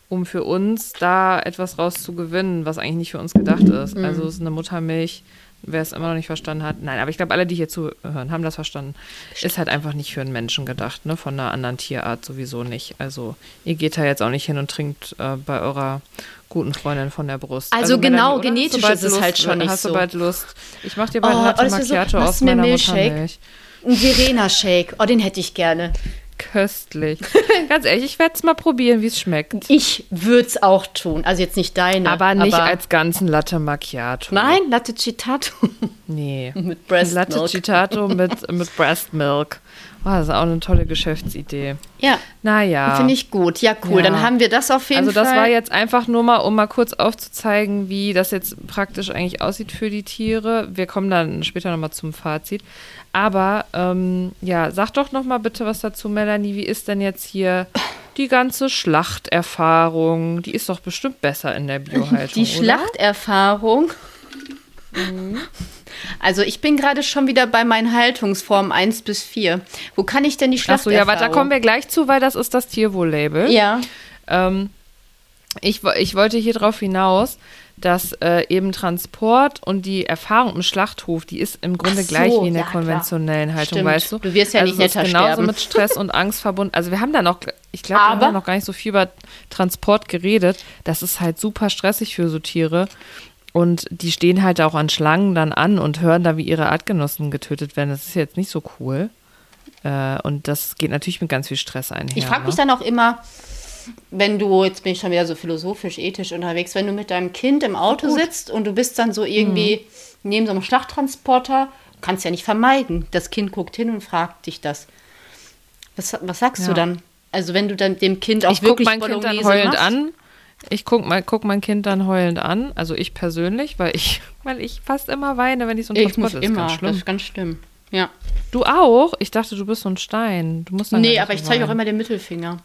um für uns da etwas rauszugewinnen, was eigentlich nicht für uns gedacht ist. Mhm. Also es ist eine Muttermilch, wer es immer noch nicht verstanden hat. Nein, aber ich glaube, alle, die hier zuhören, haben das verstanden. Ist halt einfach nicht für einen Menschen gedacht, ne? Von einer anderen Tierart sowieso nicht. Also ihr geht da jetzt auch nicht hin und trinkt äh, bei eurer guten Freundin von der Brust. Also genau, oder? genetisch Hast ist es Lust, halt schon nicht Hast so. du bald Lust? Ich mach dir bald Oh, Latte so- Macchiato machst aus meiner Milchshake? Muttermilch. Ein Verena-Shake. Oh, den hätte ich gerne. Köstlich. Ganz ehrlich, ich werde es mal probieren, wie es schmeckt. Ich würde es auch tun. Also jetzt nicht deine. Aber nicht als ganzen Latte Macchiato. Nein, Latte Citato. Nee. Mit Breast Latte Milk. Citato mit, mit Breast Milk. Oh, das ist auch eine tolle Geschäftsidee. Ja, Naja. finde ich gut. Ja, cool. Ja. Dann haben wir das auf jeden Also das Fall. war jetzt einfach nur mal, um mal kurz aufzuzeigen, wie das jetzt praktisch eigentlich aussieht für die Tiere. Wir kommen dann später nochmal zum Fazit. Aber ähm, ja, sag doch nochmal bitte was dazu, Melanie. Wie ist denn jetzt hier die ganze Schlachterfahrung? Die ist doch bestimmt besser in der Biohaltung, die? Schlachterfahrung. Also ich bin gerade schon wieder bei meinen Haltungsformen 1 bis 4. Wo kann ich denn die Achso, Schlachterfahrung? ja, warte, da kommen wir gleich zu, weil das ist das Tierwohl-Label. Ja, Ähm, ich, ich wollte hier drauf hinaus, dass äh, eben Transport und die Erfahrung im Schlachthof, die ist im Grunde so, gleich wie in der ja, klar. konventionellen Haltung, Stimmt. weißt du? Du wirst ja also nicht es ist netter genauso sterben. mit Stress und Angst verbunden. Also wir haben da noch, ich glaube, wir haben Aber- noch gar nicht so viel über Transport geredet. Das ist halt super stressig für so Tiere. Und die stehen halt auch an Schlangen dann an und hören da, wie ihre Artgenossen getötet werden. Das ist jetzt nicht so cool. Äh, und das geht natürlich mit ganz viel Stress einher. ich frage mich ne? dann auch immer, wenn du, jetzt bin ich schon wieder so philosophisch, ethisch unterwegs, wenn du mit deinem Kind im Auto sitzt und du bist dann so irgendwie Mhm. neben so einem Schlachttransporter, kannst ja nicht vermeiden. Das Kind guckt hin und fragt dich das. Was, was sagst du Ja. dann? Also wenn du dann dem Kind auch ich wirklich mein Kind dann Bolognese heulend machst? an. Ich gucke mein, guck mein Kind dann heulend an. Also ich persönlich, weil ich, weil ich fast immer weine, wenn ich so ein Ich Transport muss ist. immer, Ganz das schlimm. ist ganz schlimm. Ja. Du auch? Ich dachte, du bist so ein Stein. Du musst dann Nee, aber ich zeige auch immer den Mittelfinger.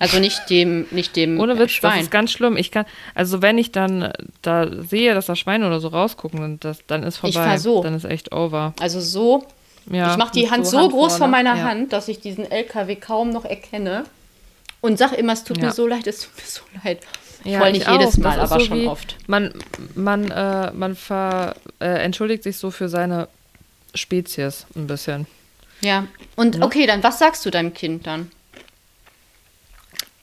Also nicht dem, nicht dem Ohne Witz, Schwein. das ist ganz schlimm. Ich kann, also wenn ich dann äh, da sehe, dass da Schweine oder so rausgucken, dann, das, dann ist vorbei. Ich fahr so. Dann ist echt over. also so, Ja, ich mache die Hand so, Hand groß vorne. von meiner ja. Hand, dass ich diesen LKW kaum noch erkenne. Und sage immer, es tut Ja. mir so leid, es tut mir so leid. Ja, Voll ich nicht jedes auch. Mal, aber so schon oft. Man, man, äh, man ver, äh, entschuldigt sich so für seine Spezies ein bisschen. Ja. Und okay, dann was sagst du deinem Kind dann?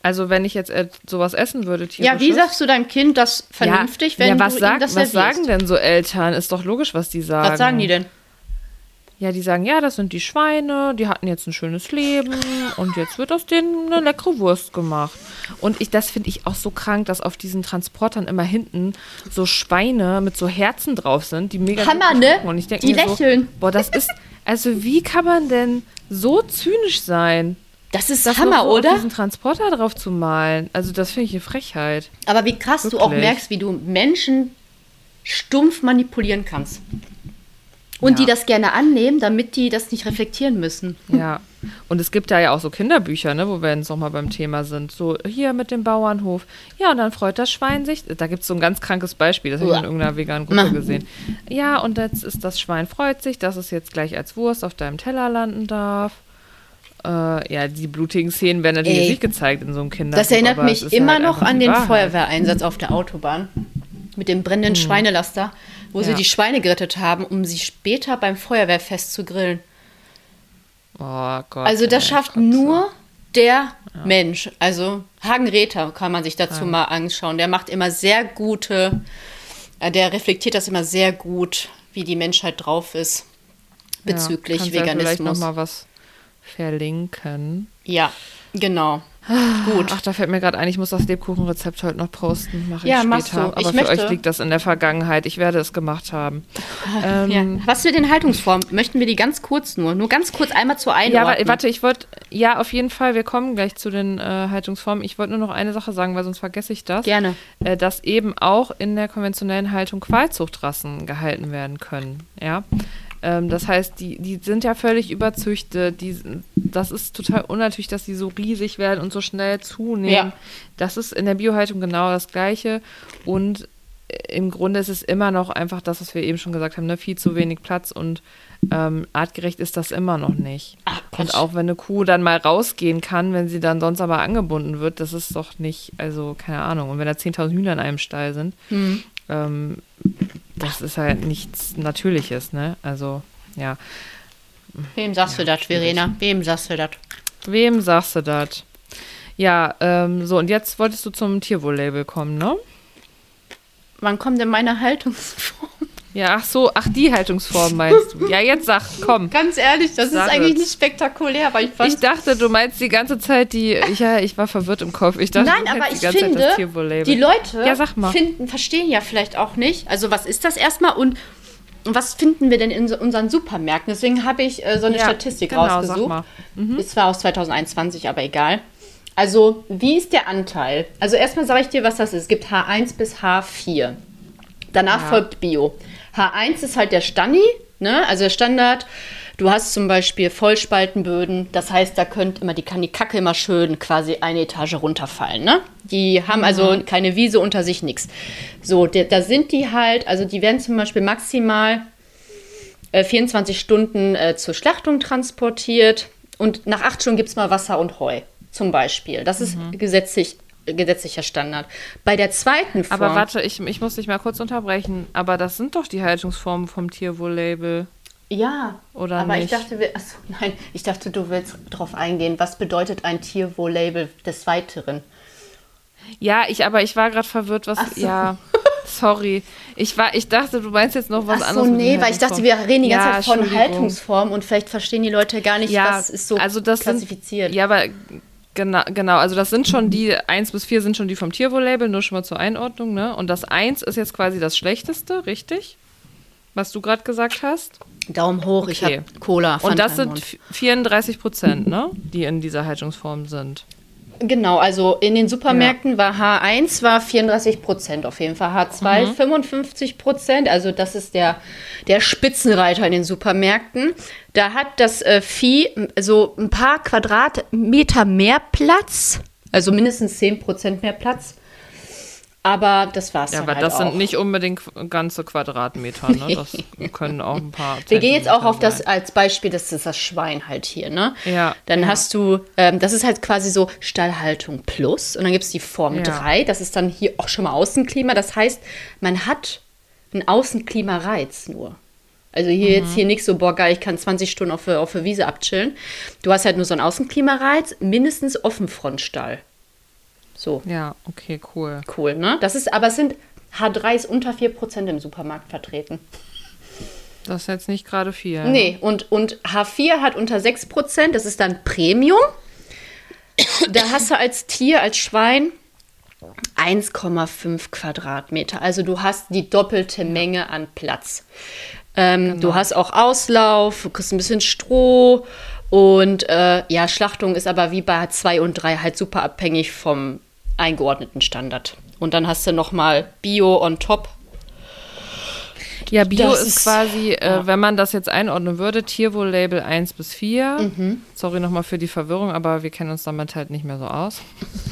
Also wenn ich jetzt äh, sowas essen würde, Ja, wie tierisches- sagst du deinem Kind das vernünftig, wenn ja, was du sag, ihm das was servierst? sagen denn so Eltern? Ist doch logisch, was die sagen. Was sagen die denn? Ja, die sagen, ja, das sind die Schweine, die hatten jetzt ein schönes Leben und jetzt wird aus denen eine leckere Wurst gemacht. Und ich, das finde ich auch so krank, dass auf diesen Transportern immer hinten so Schweine mit so Herzen drauf sind, die mega Hammer, ne? Und ich denk Die lächeln. So, boah, das ist, also wie kann man denn so zynisch sein? Das ist Das Hammer, so oder? diesen Transporter drauf zu malen. Also das finde ich eine Frechheit. Aber wie krass du auch Wirklich. merkst, wie du Menschen stumpf manipulieren kannst. Und Ja. die das gerne annehmen, damit die das nicht reflektieren müssen. Ja. Und es gibt da ja auch so Kinderbücher, ne, wo wir jetzt nochmal beim Thema sind. So hier mit dem Bauernhof. Ja, und dann freut das Schwein sich. Da gibt es so ein ganz krankes Beispiel, das habe ich in irgendeiner veganen Gruppe gesehen. Ja, und jetzt ist das Schwein freut sich, dass es jetzt gleich als Wurst auf deinem Teller landen darf. Äh, ja, die blutigen Szenen werden natürlich Ey. nicht gezeigt in so einem Kinderbuch. Das erinnert mich ist immer halt noch an den Wahrheit. Feuerwehreinsatz auf der Autobahn. Mit dem brennenden Hm. Schweinelaster. Wo sie Ja. die Schweine gerettet haben, um sie später beim Feuerwehrfest zu grillen. Oh Gott. Also das ey, schafft trotzdem. nur der Mensch. Also Hagen Rether kann man sich dazu mal anschauen. Der macht immer sehr gute, äh, der reflektiert das immer sehr gut, wie die Menschheit drauf ist bezüglich ja, Ja vielleicht Veganismus. noch mal was verlinken. Ja, genau. Gut. Ach, da fällt mir gerade ein, ich muss das Lebkuchenrezept heute noch posten. Mache ich Ja, später. machst du. Aber Ich für möchte- euch liegt das in der Vergangenheit. Ich werde es gemacht haben. Ja. Ähm, Was mit den Haltungsformen? Möchten wir die ganz kurz nur? Nur ganz kurz einmal zur Ja, Einordnung. wa- warte, ich wollte, ja, auf jeden Fall, wir kommen gleich zu den äh, Haltungsformen. Ich wollte nur noch eine Sache sagen, weil sonst vergesse ich das. Gerne. Äh, dass eben auch in der konventionellen Haltung Qualzuchtrassen gehalten werden können. Ja. Ähm, das heißt, die, die sind ja völlig überzüchtet. Die, das ist total unnatürlich, dass die so riesig werden und so schnell zunehmen. Ja. Das ist in der Biohaltung genau das Gleiche. Und äh, im Grunde ist es immer noch einfach das, was wir eben schon gesagt haben, ne? viel zu wenig Platz und ähm, artgerecht ist das immer noch nicht. Ach, Und auch wenn eine Kuh dann mal rausgehen kann, wenn sie dann sonst aber angebunden wird, das ist doch nicht, also keine Ahnung. Und wenn da 10.000 Hühner in einem Stall sind, Hm. ähm, das ist halt nichts Natürliches, ne? Also, ja. Wem sagst du das, Verena? Wem sagst du das? Wem sagst du das? Ja, ähm, so, und jetzt wolltest du zum Tierwohl-Label kommen, ne? Wann kommt denn meine Haltungsform? Ja, ach so, ach, die Haltungsform meinst du. Ja, jetzt sag, komm. Ganz ehrlich, das Sag ist eigentlich es. nicht spektakulär, aber ich fand Ich dachte, du meinst die ganze Zeit die. Ich, ja, ich war verwirrt im Kopf. Ich dachte, Nein, du aber ich finde, die Leute Ja. Finden, verstehen ja vielleicht auch nicht. Also, was ist das erstmal und was finden wir denn in unseren Supermärkten? Deswegen habe ich äh, so eine Ja, Statistik genau, sag rausgesucht. mal. Ist zwar aus 2021, aber egal. Also, wie ist der Anteil? Also, erstmal sage ich dir, was das ist. Es gibt H1 bis H4. Danach Ja. folgt Bio. H1 ist halt der Stani, ne? also der Standard. Du hast zum Beispiel Vollspaltenböden, das heißt, da könnt immer, die kann die Kacke immer schön quasi eine Etage runterfallen. Ne? Die haben also keine Wiese unter sich, nichts. So, der, da sind die halt, also die werden zum Beispiel maximal äh, 24 Stunden äh, zur Schlachtung transportiert und nach acht Stunden gibt es mal Wasser und Heu, zum Beispiel. Das ist Mhm. gesetzlich, gesetzlicher Standard. Bei der zweiten Form. Aber warte, ich, ich muss dich mal kurz unterbrechen. Aber das sind doch die Haltungsformen vom Tierwohl-Label. Ja, Oder aber nicht? ich dachte, wir, achso, nein, ich dachte, du willst darauf eingehen. Was bedeutet ein Tierwohl-Label des Weiteren? Ja, ich, aber ich war gerade verwirrt, was. So. Ja, sorry. Ich, war, ich dachte, du meinst jetzt noch was Ach so, anderes. den nee, weil ich dachte, wir Haltungsformen. reden die ganze Ja, Zeit von Entschuldigung. Haltungsform und vielleicht verstehen die Leute gar nicht, Ja, was ist so also das klassifiziert. Sind, ja, aber genau, genau, also das sind schon die, 1 bis 4 sind schon die vom Tierwohl-Label, nur schon mal zur Einordnung, ne? Und das 1 ist jetzt quasi das Schlechteste, richtig? Was du gerade gesagt hast. Daumen hoch, ich Okay. habe Cola. Und das Fanta sind Mund. 34 Prozent, ne? Die in dieser Haltungsform sind. Genau, also in den Supermärkten war H1 war 34 Prozent auf jeden Fall, H2 Mhm. 55 Prozent, also das ist der, der Spitzenreiter in den Supermärkten. Da hat das äh, Vieh so ein paar Quadratmeter mehr Platz, also mindestens 10 Prozent mehr Platz. Aber das war's Ja, aber halt das auch. sind nicht unbedingt ganze Quadratmeter, ne? Das können auch ein paar. Wir gehen jetzt auch auf das als Beispiel, das ist das Schwein halt hier, ne? Ja, Dann ja. hast du, ähm, das ist halt quasi so Stallhaltung plus und dann gibt es die Form Ja. 3, das ist dann hier auch schon mal Außenklima. Das heißt, man hat einen Außenklimareiz nur. Also hier Mhm. jetzt hier nicht so, boah geil, ich kann 20 Stunden auf, der- auf der Wiese abchillen. Du hast halt nur so einen Außenklimareiz, mindestens Offenfrontstall. So. Ja, okay, cool. cool, ne? Das ist, aber es sind H3 ist unter 4% im Supermarkt vertreten. Das ist jetzt nicht gerade viel. Nee, und, und H4 hat unter 6%, das ist dann Premium. Da hast du als Tier, als Schwein 1,5 Quadratmeter. Also du hast die doppelte Menge an Platz. Ähm, Du hast auch Auslauf, du kriegst ein bisschen Stroh und äh, ja, Schlachtung ist aber wie bei 2 und 3 halt super abhängig vom eingeordneten Standard. Und dann hast du nochmal Bio on top. Ja, Bio Das ist, ist- quasi, äh, wenn man das jetzt einordnen würde, Tierwohl-Label 1 bis 4. Mhm. Sorry nochmal für die Verwirrung, aber wir kennen uns damit halt nicht mehr so aus.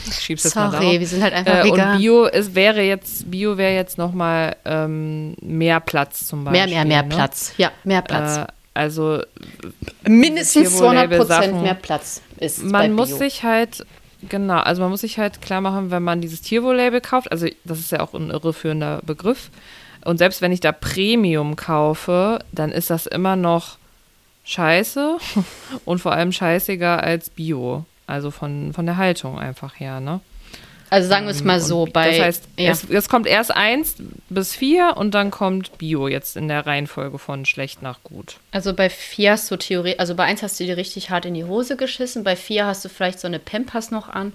Ich schieb's jetzt mal Sorry, wir sind halt einfach äh, vegan. Und Bio ist, wäre jetzt, Bio wäre jetzt nochmal ähm, mehr Platz zum Mehr, Beispiel. mehr, mehr ne? Platz. Ja, mehr Platz. Äh, also Mindestens 200 Tierwohl-Label Prozent mehr Platz ist bei man muss sich halt, genau, also man muss sich halt klar machen, wenn man dieses Tierwohl-Label kauft, also das ist ja auch ein irreführender Begriff, Und selbst wenn ich da Premium kaufe, dann ist das immer noch scheiße und vor allem scheißiger als Bio. Also von, von der Haltung einfach her, ne? Also sagen wir es mal so, Und bei. das heißt, ja. es, es kommt erst eins bis vier und dann kommt Bio jetzt in der Reihenfolge von schlecht nach gut. Also bei vier hast du Theorie, also bei eins hast du dir richtig hart in die Hose geschissen, bei vier hast du vielleicht so eine Pampers noch an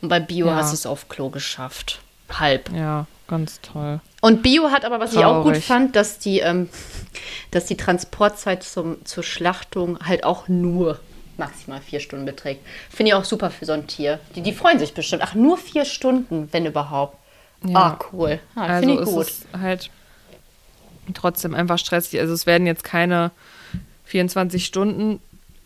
und bei Bio Ja. hast du es auf Klo geschafft. Halb. Ja, ganz toll. Und Bio hat aber, was ich auch gut Traurig. fand, dass die, ähm, dass die Transportzeit zum, zur Schlachtung halt auch nur maximal vier Stunden beträgt. Finde ich auch super für so ein Tier. Die, die freuen sich bestimmt. Ach, nur vier Stunden, wenn überhaupt. Ja. Ah, cool. Ah, also Finde ich ist gut. es halt trotzdem einfach stressig. Also es werden jetzt keine 24 Stunden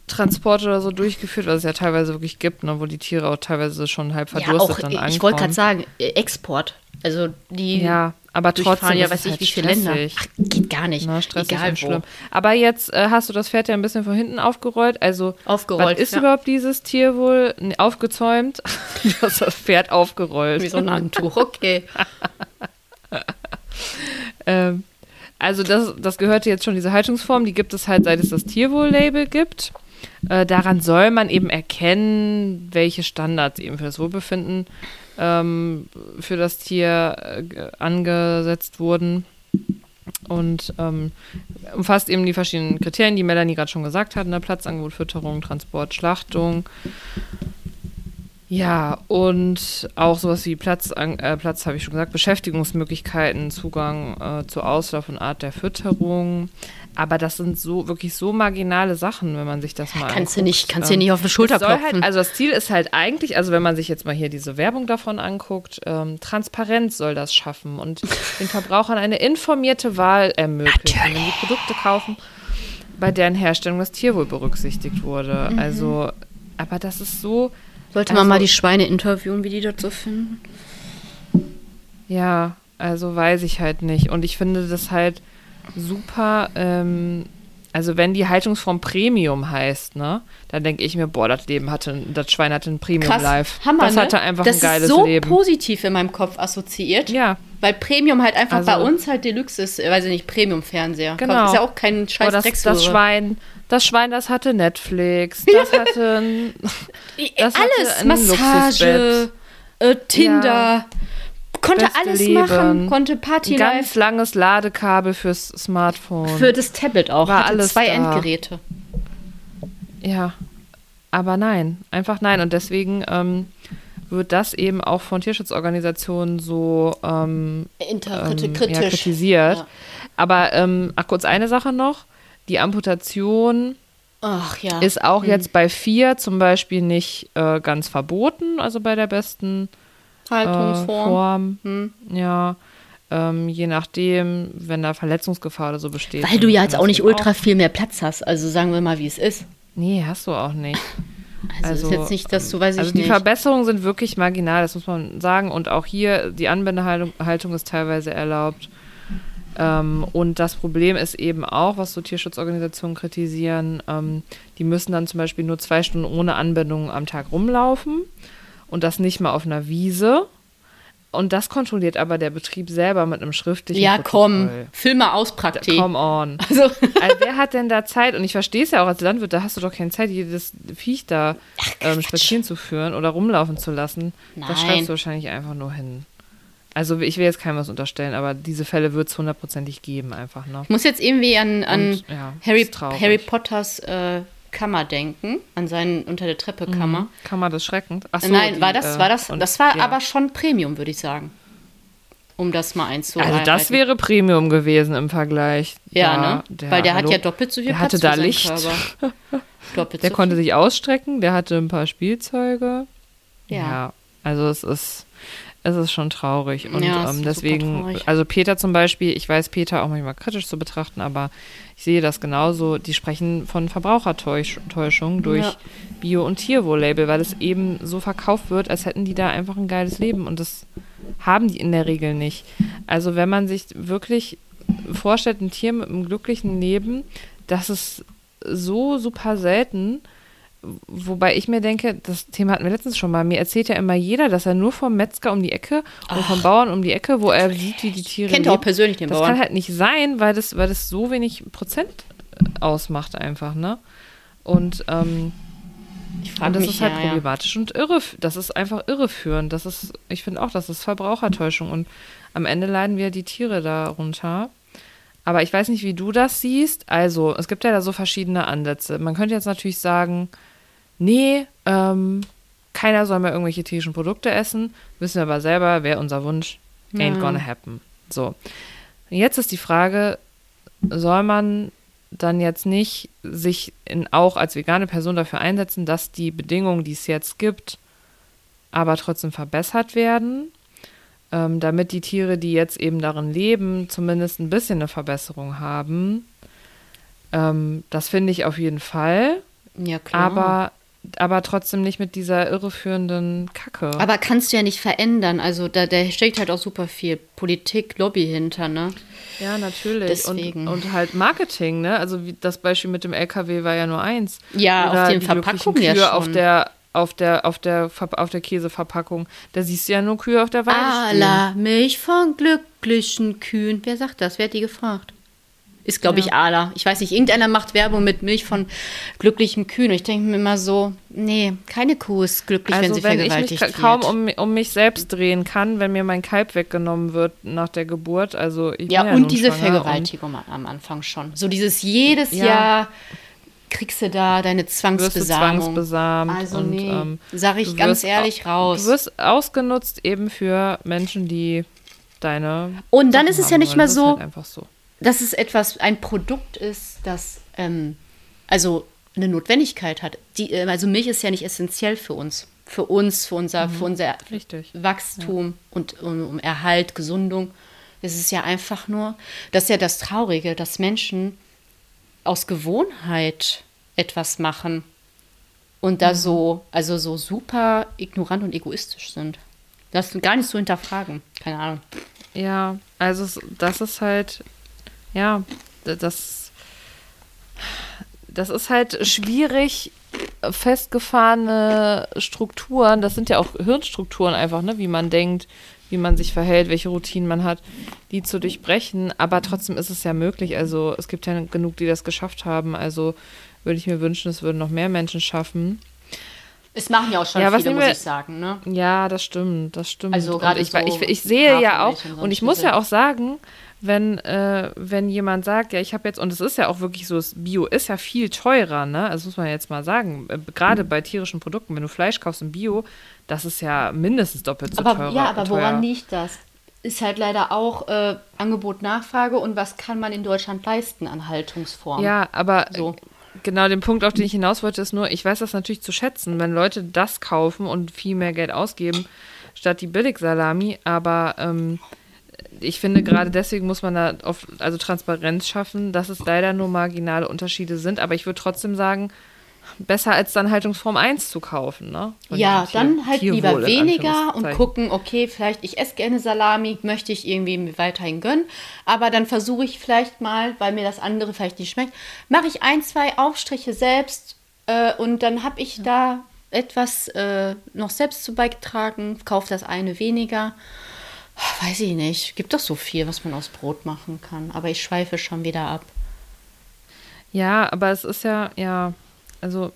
Transporte oder so durchgeführt, was es ja teilweise wirklich gibt, ne, wo die Tiere auch teilweise schon halb Ja, verdurstet auch, dann ich ankommen. wollte gerade sagen, Export. Also die Ja, aber trotzdem ja ist weiß ich halt wie viele Länder. Ach, geht gar nicht. Na, stressig Egal und wo. schlimm. Aber jetzt äh, hast du das Pferd ja ein bisschen von hinten aufgerollt. Also, Aufgerollt, was ist ja. überhaupt dieses Tier wohl? Nee, aufgezäumt. du hast das Pferd aufgerollt. Wie so ein Handtuch, okay. Ähm, also das, das gehörte jetzt schon diese Haltungsform, die gibt es halt, seit es das Tierwohl-Label gibt. Äh, daran soll man eben erkennen, welche Standards eben für das Wohlbefinden ähm, für das Tier äh, ge- angesetzt wurden. Und ähm, umfasst eben die verschiedenen Kriterien, die Melanie gerade schon gesagt hat, ne? Platzangebot, Fütterung, Transport, Schlachtung. Ja, und auch sowas wie Platz, äh, Platz habe ich schon gesagt, Beschäftigungsmöglichkeiten, Zugang äh, zu Auslauf und Art der Fütterung. Aber das sind so wirklich so marginale Sachen, wenn man sich das mal Kannst du anguckt. nicht, kannst dir nicht auf die Schulter soll klopfen. halt, also das Ziel ist halt eigentlich, also wenn man sich jetzt mal hier diese Werbung davon anguckt, ähm, Transparenz soll das schaffen und den Verbrauchern eine informierte Wahl ermöglichen, wenn die Produkte kaufen, bei deren Herstellung das Tierwohl berücksichtigt wurde. Mhm. Also, aber das ist so, Sollte man also- mal die Schweine interviewen, wie die das so finden? ja, also weiß ich halt nicht. Und ich finde das halt super, ähm, also wenn die Haltungsform Premium heißt, ne, dann denke ich mir, boah, das Leben hatte, das Schwein hatte ein Premium Life. Hammer, das ne? hatte einfach das ein geiles ist so Leben. positiv in meinem Kopf assoziiert. Ja, Weil Premium halt einfach Also- bei uns halt Deluxe ist, äh, weiß ich nicht, Premium-Fernseher. Genau. Ist ja auch kein scheiß Boah, das, das Schwein, das Schwein, das hatte Netflix, das hatte ein, das hatte Alles, ein Massage, äh, Tinder, Ja. konnte Beste alles Leben. machen, konnte ein Party ganz langes Ladekabel fürs Smartphone. für das Tablet auch, War hatte alles zwei da. Endgeräte. Ja, aber nein, einfach nein. Und deswegen ähm, wird das eben auch von Tierschutzorganisationen so ähm, ähm, ja, kritisiert. Ja. Aber ähm, ach, kurz eine Sache noch. Die Amputation Ach ja. ist auch jetzt bei vier zum Beispiel nicht äh, ganz verboten, also bei der besten äh, Haltungsform. Form. Hm. Ja, ähm, je nachdem, wenn da Verletzungsgefahr oder so besteht. Weil du ja jetzt auch nicht ultra viel mehr Platz hast. Also sagen wir mal, wie es ist. Nee, hast du auch nicht. Also, Also, ist jetzt nicht, dass du, weiß Also ich die nicht. Verbesserungen sind wirklich marginal, das muss man sagen. Und auch hier, die Anwendehaltung Haltung ist teilweise erlaubt. Ähm, und das Problem ist eben auch, was so Tierschutzorganisationen kritisieren, ähm, die müssen dann zum Beispiel nur zwei Stunden ohne Anbindung am Tag rumlaufen und das nicht mal auf einer Wiese. Und das kontrolliert aber der Betrieb selber mit einem schriftlichen ja, komm, Protokoll. film mal aus, Praktik. Come on. Also, Also wer hat denn da Zeit? Und ich verstehe es ja auch als Landwirt, da hast du doch keine Zeit, jedes Viech da ähm, spazieren zu führen oder rumlaufen zu lassen. Das Nein. schreibst du wahrscheinlich einfach nur hin. Also ich will jetzt keinem was unterstellen, aber diese Fälle wird es hundertprozentig geben einfach, ne? ich muss jetzt irgendwie an, an Und, ja, Harry. Harry Potters äh, Kammer denken, an seinen unter der Treppe Kammer. Kann man das schreckend? Ach so, Nein, die, war das, äh, war das, und- das war ja. aber schon Premium, würde ich sagen. Um das mal einzuhalten. Also das wäre Premium gewesen im Vergleich. Ja, Da- ne? Weil der hallo, hat ja doppelt so viel der Platz hatte da Licht. Der so konnte viel. sich ausstrecken, der hatte ein paar Spielzeuge. Ja. Ja, also es ist, es ist schon traurig. Und Ja, ähm, deswegen, traurig. also Peter zum Beispiel, ich weiß Peter auch manchmal kritisch zu betrachten, aber ich sehe das genauso. Die sprechen von Verbrauchertäuschung durch Ja. Bio- und Tierwohl-Label, weil es eben so verkauft wird, als hätten die da einfach ein geiles Leben und das haben die in der Regel nicht. Also wenn man sich wirklich vorstellt, ein Tier mit einem glücklichen Leben, das ist so super selten wobei ich mir denke, das Thema hatten wir letztens schon mal. Mir erzählt ja immer jeder, dass er nur vom Metzger um die Ecke und vom Bauern um die Ecke, wo er sieht, wie die Tiere Kennt er auch persönlich den Das Bauern. kann halt nicht sein, weil das, weil das so wenig Prozent ausmacht einfach, ne? Und, ähm, ich und frage das mich, ist halt ja, ja. problematisch und irre. Das ist einfach irreführend. Das ist, ich finde auch, das ist Verbrauchertäuschung. Und am Ende leiden wir die Tiere darunter. Aber ich weiß nicht, wie du das siehst. Also, es gibt ja da so verschiedene Ansätze. Man könnte jetzt natürlich sagen, nee, ähm, keiner soll mehr irgendwelche tierischen Produkte essen. Wissen wir aber selber, wäre unser Wunsch. Ain't gonna happen. So. Jetzt ist die Frage, soll man dann jetzt nicht sich in, auch als vegane Person dafür einsetzen, dass die Bedingungen, die es jetzt gibt, aber trotzdem verbessert werden, ähm, damit die Tiere, die jetzt eben darin leben, zumindest ein bisschen eine Verbesserung haben. Ähm, das finde ich auf jeden Fall, Ja, klar. aber, aber trotzdem nicht mit dieser irreführenden Kacke. Aber kannst du ja nicht verändern. Also da, da steckt halt auch super viel Politik, Lobby hinter, ne? Ja, natürlich. Deswegen. Und, und halt Marketing, ne? Also wie das Beispiel mit dem LKW war ja nur eins. Ja, Oder auf den Verpackungen ja schon. auf der auf der auf der auf der Käseverpackung. Da siehst du ja nur Kühe auf der Weide. Ala, Milch von glücklichen Kühen. Wer sagt das? Wer hat die gefragt? Ist, glaube ich, Ala. Ich weiß nicht, irgendeiner macht Werbung mit Milch von glücklichen Kühen. Und ich denke mir immer so, nee, keine Kuh ist glücklich, wenn Also sie wenn ich mich vergewaltigt ka- wird. kaum um, um mich selbst drehen kann, wenn mir mein Kalb weggenommen wird nach der Geburt, also ich ja, bin und diese Vergewaltigung am- am Anfang schon. So dieses jedes Ja. Jahr kriegst du da deine Zwangsbesamung. zwangsbesamt Also und nee, ähm, sag ich ganz ehrlich au- raus. Du wirst ausgenutzt eben für Menschen, die deine Und dann Sachen ist es ja nicht ist so, halt einfach so. Dass es etwas, ein Produkt ist, das ähm, also eine Notwendigkeit hat. Die, äh, also Milch ist ja nicht essentiell für uns. Für uns, für unser, für unser Richtig. Wachstum und um, um Erhalt, Gesundung. Es ist ja einfach nur, das ist ja das Traurige, dass Menschen aus Gewohnheit etwas machen und da so, also so super ignorant und egoistisch sind. Das gar nicht so hinterfragen. Keine Ahnung. Ja, also das ist halt, ja, das, das ist halt schwierig festgefahrene Strukturen, das sind ja auch Hirnstrukturen einfach, ne, wie man denkt, wie man sich verhält, welche Routinen man hat, die zu durchbrechen, aber trotzdem ist es ja möglich, also es gibt ja genug, die das geschafft haben, also würde ich mir wünschen, es würden noch mehr Menschen schaffen. Es machen ja auch schon Ja, viele, muss ich sagen, ne? Ja, das stimmt, das stimmt. Also gerade ich, so ich, ich sehe ja auch, und ich muss ja auch sagen, wenn, äh, wenn jemand sagt, ja, ich habe jetzt, und es ist ja auch wirklich so, das Bio ist ja viel teurer, ne? Also muss man jetzt mal sagen, äh, gerade bei tierischen Produkten, wenn du Fleisch kaufst im Bio, das ist ja mindestens doppelt so Aber teurer. ja, aber woran teuer. liegt das? Ist halt leider auch äh, Angebot, Nachfrage und was kann man in Deutschland leisten an Haltungsformen? Ja, aber So. genau den Punkt, auf den ich hinaus wollte, ist nur, ich weiß das natürlich zu schätzen, wenn Leute das kaufen und viel mehr Geld ausgeben, statt die Billigsalami, aber ähm, ich finde, gerade deswegen muss man da auf, also Transparenz schaffen, dass es leider nur marginale Unterschiede sind, aber ich würde trotzdem sagen, besser als dann Haltungsform 1 zu kaufen, ne? Und Ja, Tier- dann halt Tierwohl lieber weniger und gucken, okay, vielleicht ich esse gerne Salami, möchte ich irgendwie mir weiterhin gönnen, aber dann versuche ich vielleicht mal, weil mir das andere vielleicht nicht schmeckt, mache ich ein, zwei Aufstriche selbst äh, und dann habe ich da etwas äh, noch selbst zu beigetragen, kaufe das eine weniger. Weiß ich nicht. Gibt doch so viel, was man aus Brot machen kann. Aber ich schweife schon wieder ab. Ja, aber es ist ja, ja, also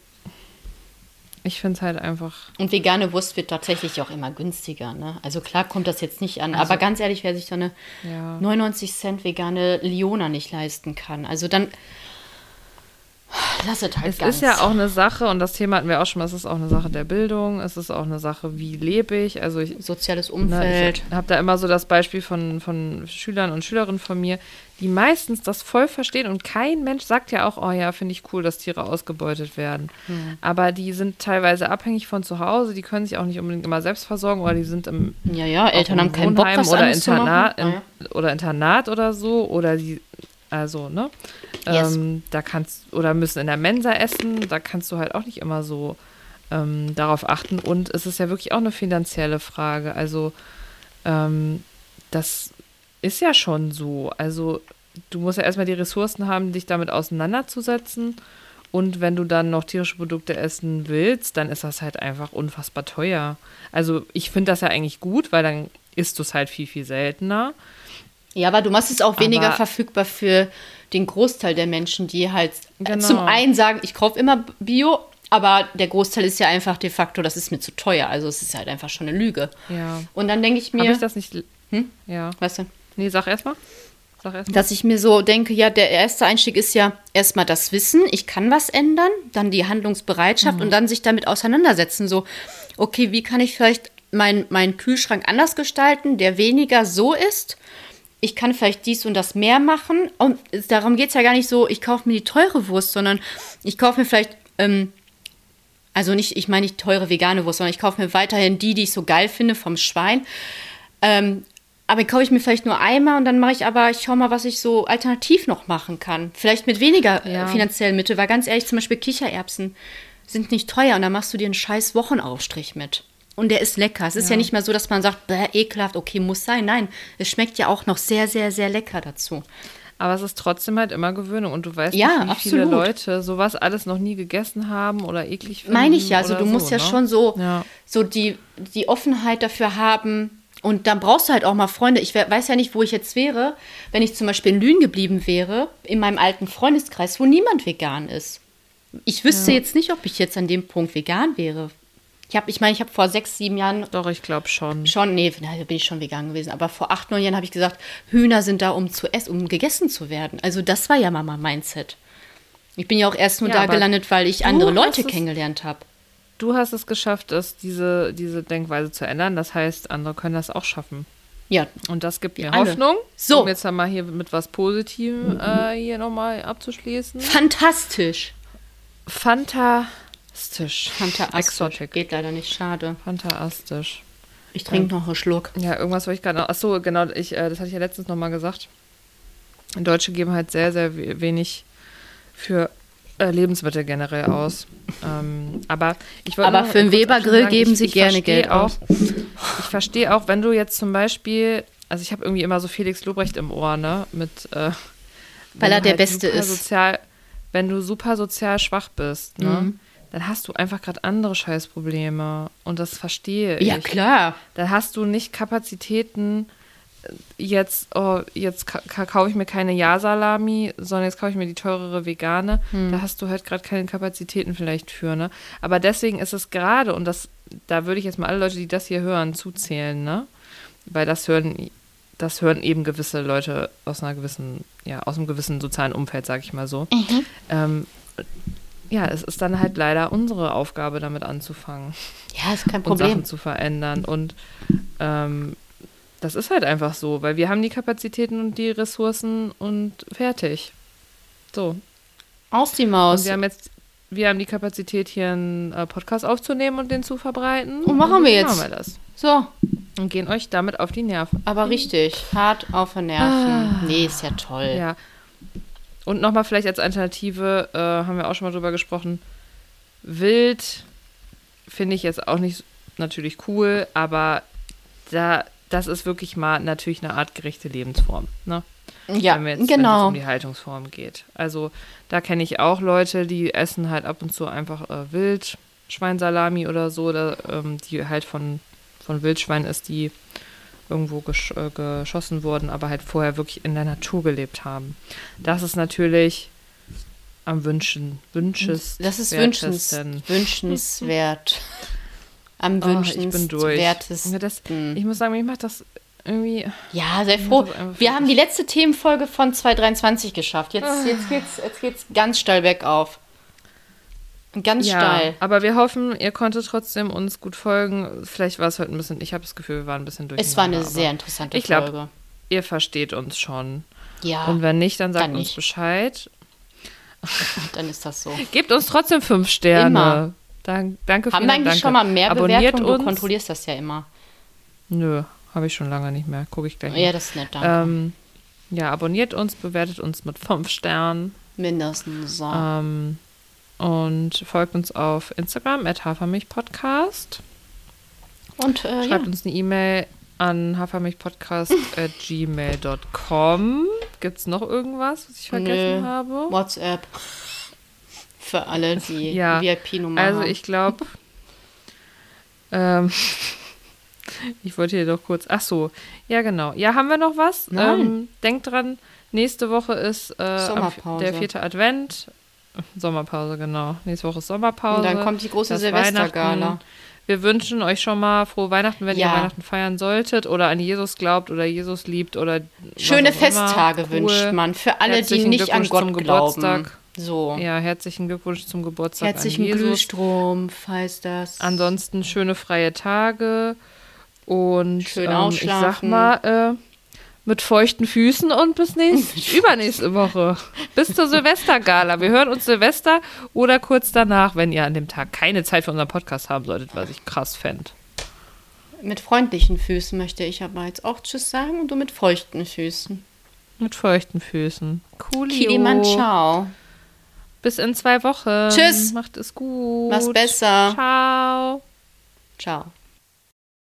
ich finde es halt einfach. Und vegane Wurst wird tatsächlich auch immer günstiger. Ne? Also klar kommt das jetzt nicht an. Also- aber ganz ehrlich, wer sich so eine Ja. 99 Cent vegane Liona nicht leisten kann, also dann lass es halt Es ganz. ist ja auch eine Sache, und das Thema hatten wir auch schon mal, es ist auch eine Sache der Bildung, es ist auch eine Sache, wie lebe ich. Also ich, soziales ne, Umfeld. ich habe da immer so das Beispiel von, von Schülern und Schülerinnen von mir, die meistens das voll verstehen und kein Mensch sagt ja auch, oh ja, finde ich cool, dass Tiere ausgebeutet werden. Hm. Aber die sind teilweise abhängig von zu Hause, die können sich auch nicht unbedingt immer selbst versorgen oder die sind im ja, ja, Eltern haben keinen Bock, was oder. Internat, Ah, in, ja. oder Internat oder so oder die also ne Yes. ähm, da kannst oder müssen in der Mensa essen da kannst du halt auch nicht immer so ähm, darauf achten und es ist ja wirklich auch eine finanzielle Frage also ähm, das ist ja schon so also du musst ja erstmal die Ressourcen haben dich damit auseinanderzusetzen Und wenn du dann noch tierische Produkte essen willst, dann ist das halt einfach unfassbar teuer. Also ich finde das ja eigentlich gut, weil dann isst du es halt viel, viel seltener. Ja, aber du machst es auch weniger Aber- verfügbar für den Großteil der Menschen, die halt äh, Genau. zum einen sagen, ich kaufe immer Bio, aber der Großteil ist ja einfach de facto, das ist mir zu teuer. Also es ist halt einfach schon eine Lüge. Ja. Und dann denke ich Habe mir, ich das nicht. Hm? Ja. weißt du, Nee, sag erst mal. Sag erst mal. dass ich mir so denke, ja, der erste Einstieg ist ja erstmal das Wissen, ich kann was ändern, dann die Handlungsbereitschaft und dann sich damit auseinandersetzen. So, okay, wie kann ich vielleicht meinen meinen Kühlschrank anders gestalten, der weniger so ist? Ich kann vielleicht dies und das mehr machen. Und darum geht es ja gar nicht so, ich kaufe mir die teure Wurst, sondern ich kaufe mir vielleicht, ähm, also nicht, ich meine nicht teure vegane Wurst, sondern ich kaufe mir weiterhin die, die ich so geil finde vom Schwein. Ähm, aber kaufe ich mir vielleicht nur einmal und dann mache ich aber, ich schau mal, was ich so alternativ noch machen kann. Vielleicht mit weniger Ja. äh, finanziellen Mitteln, weil ganz ehrlich, zum Beispiel Kichererbsen sind nicht teuer und da machst du dir einen scheiß Wochenaufstrich mit. Und der ist lecker. Es ist ja, nicht mal so, dass man sagt, bäh, ekelhaft, okay, muss sein. Nein, es schmeckt ja auch noch sehr, sehr, sehr lecker dazu. Aber es ist trotzdem halt immer Gewöhnung und du weißt Ja, nicht, wie viele absolut. Leute sowas alles noch nie gegessen haben oder eklig finden. Meine ich ja. Also du musst so, ja ne? schon so, Ja. so die, die Offenheit dafür haben. Und dann brauchst du halt auch mal Freunde. Ich we- weiß ja nicht, wo ich jetzt wäre, wenn ich zum Beispiel in Lünen geblieben wäre, in meinem alten Freundeskreis, wo niemand vegan ist. Ich wüsste jetzt nicht, ob ich jetzt an dem Punkt vegan wäre. Ich habe, ich meine, ich habe vor sechs, sieben Jahren Doch, ich glaube schon. schon, nee, da bin ich schon vegan gewesen, aber vor acht, neun Jahren habe ich gesagt, Hühner sind da, um zu essen, um gegessen zu werden. Also das war ja mal mein Mindset. Ich bin ja auch erst nur Ja, da gelandet, weil ich andere Leute es- kennengelernt habe. Du hast es geschafft, es, diese, diese Denkweise zu ändern. Das heißt, andere können das auch schaffen. Ja, Und das gibt mir alle. Hoffnung. So. Um jetzt mal hier mit was Positivem äh, hier nochmal abzuschließen. fantastisch. Fantastisch. Fantastisch. Exotic. Geht leider nicht, schade. Fantastisch. Ich trinke noch einen Schluck. Ja, irgendwas wollte ich gerade noch. Achso, genau, ich, äh, das hatte ich ja letztens nochmal gesagt. Deutsche geben halt sehr, sehr we- wenig für äh, Lebensmittel generell aus. Ähm, aber ich wollte Aber für einen Weber-Grill geben ich- sie ich gerne Geld auch, aus. Ich verstehe auch, wenn du jetzt zum Beispiel, also ich habe irgendwie immer so Felix Lobrecht im Ohr, ne? Mit, äh, wenn er der Beste super ist. Sozial, wenn du super sozial schwach bist, ne? Mhm. Dann hast du einfach gerade andere Scheißprobleme. Und das verstehe Ja, ich klar. dann hast du nicht Kapazitäten, äh, jetzt, oh, jetzt ka ka kaufe ich mir keine Ja-Salami, sondern jetzt kaufe ich mir die teurere vegane. Da hast du halt gerade keine Kapazitäten vielleicht für, ne? Aber deswegen ist es gerade, und das, da würde ich jetzt mal alle Leute, die das hier hören, zuzählen, ne? Weil das hören, das hören eben gewisse Leute aus einer gewissen, ja, aus einem gewissen sozialen Umfeld, sag ich mal so. Ähm, ja, es ist dann halt leider unsere Aufgabe, damit anzufangen Ja, ist kein und Problem. Sachen zu verändern. Und ähm, das ist halt einfach so, weil wir haben die Kapazitäten und die Ressourcen und fertig. So. Aus die Und Maus. wir haben jetzt, wir haben die Kapazität, hier einen äh, Podcast aufzunehmen und den zu verbreiten. Und machen wir dann jetzt. Machen wir das. So, Und gehen euch damit auf die Nerven. aber richtig. Hart auf den Nerven. Nee, ist ja toll. Ja. Und nochmal vielleicht als Alternative, äh, haben wir auch schon mal drüber gesprochen, Wild finde ich jetzt auch nicht natürlich cool, aber da, das ist wirklich mal natürlich eine artgerechte Lebensform. Ne? Ja, wenn, jetzt, wenn es genau. um die Haltungsform geht. Also da kenne ich auch Leute, die essen halt ab und zu einfach äh, Wild, Schweinsalami oder so, da, ähm, die halt von, von Wildschwein ist, die irgendwo gesch äh, geschossen wurden, aber halt vorher wirklich in der Natur gelebt haben. Das ist natürlich am Wünschen, Wünsches. Das ist wünschens, wünschenswert. Am Oh, ich bin durch. wünschenswertesten. Das, ich muss sagen, mich macht das irgendwie. Ja, sei froh. Wir haben die letzte Themenfolge von 2023 geschafft. Jetzt, jetzt, geht's, jetzt geht's ganz steil bergauf. Ganz steil. aber wir hoffen, ihr konntet trotzdem uns gut folgen. Vielleicht war es heute ein bisschen, ich habe das Gefühl, wir waren ein bisschen durch. Es war eine sehr interessante ich glaub, Folge. Ihr versteht uns schon. Ja, Und wenn nicht, dann sagt uns. Bescheid. dann ist das so. Gebt uns trotzdem fünf Sterne. Immer. Dank, danke Haben vielen wir eigentlich danke. schon mal mehr Abonniert Bewertungen? Du uns. kontrollierst das ja immer. Nö, habe ich schon lange nicht mehr. Gucke ich gleich. Ja, mal. das ist nett, danke. ähm, ja, abonniert uns, bewertet uns mit fünf Sternen. Mindestens so. Ähm, und folgt uns auf Instagram, at hafermilchpodcast. Und äh, ja. Schreibt uns eine E-Mail an hafermilchpodcast.gmail.com. Gibt es noch irgendwas, was ich vergessen Nö. habe? WhatsApp. Für alle, die Ja, VIP-Nummer Also ich glaube, ähm, ich wollte hier doch kurz, ach so, ja genau. Ja, haben wir noch was? Ähm, denkt dran, nächste Woche ist äh, der vierte Advent. Sommerpause, genau. Nächste Woche ist Sommerpause. Und dann kommt die große Silvestergala. Wir wünschen euch schon mal frohe Weihnachten, wenn Ja. ihr Weihnachten feiern solltet oder an Jesus glaubt oder Jesus liebt oder Schöne. Festtage Cool. wünscht man für alle, die Herzlichen nicht an Gott glauben. Geburtstag. So. Ja, herzlichen Glückwunsch zum Geburtstag Herzlichen an Jesus. Glühstrumpf heißt das. Ansonsten schöne freie Tage und Schön ähm, ich sag mal äh, mit feuchten Füßen und bis nächst, übernächste Woche. Bis zur Silvestergala. Wir hören uns Silvester oder kurz danach, wenn ihr an dem Tag keine Zeit für unseren Podcast haben solltet, was ich krass fände. Mit freundlichen Füßen möchte ich aber jetzt auch Tschüss sagen und du mit feuchten Füßen. Mit feuchten Füßen. Coolio. Kiliman, ciao. Bis in zwei Wochen. Tschüss. Macht es gut. Mach's besser. Ciao. Ciao.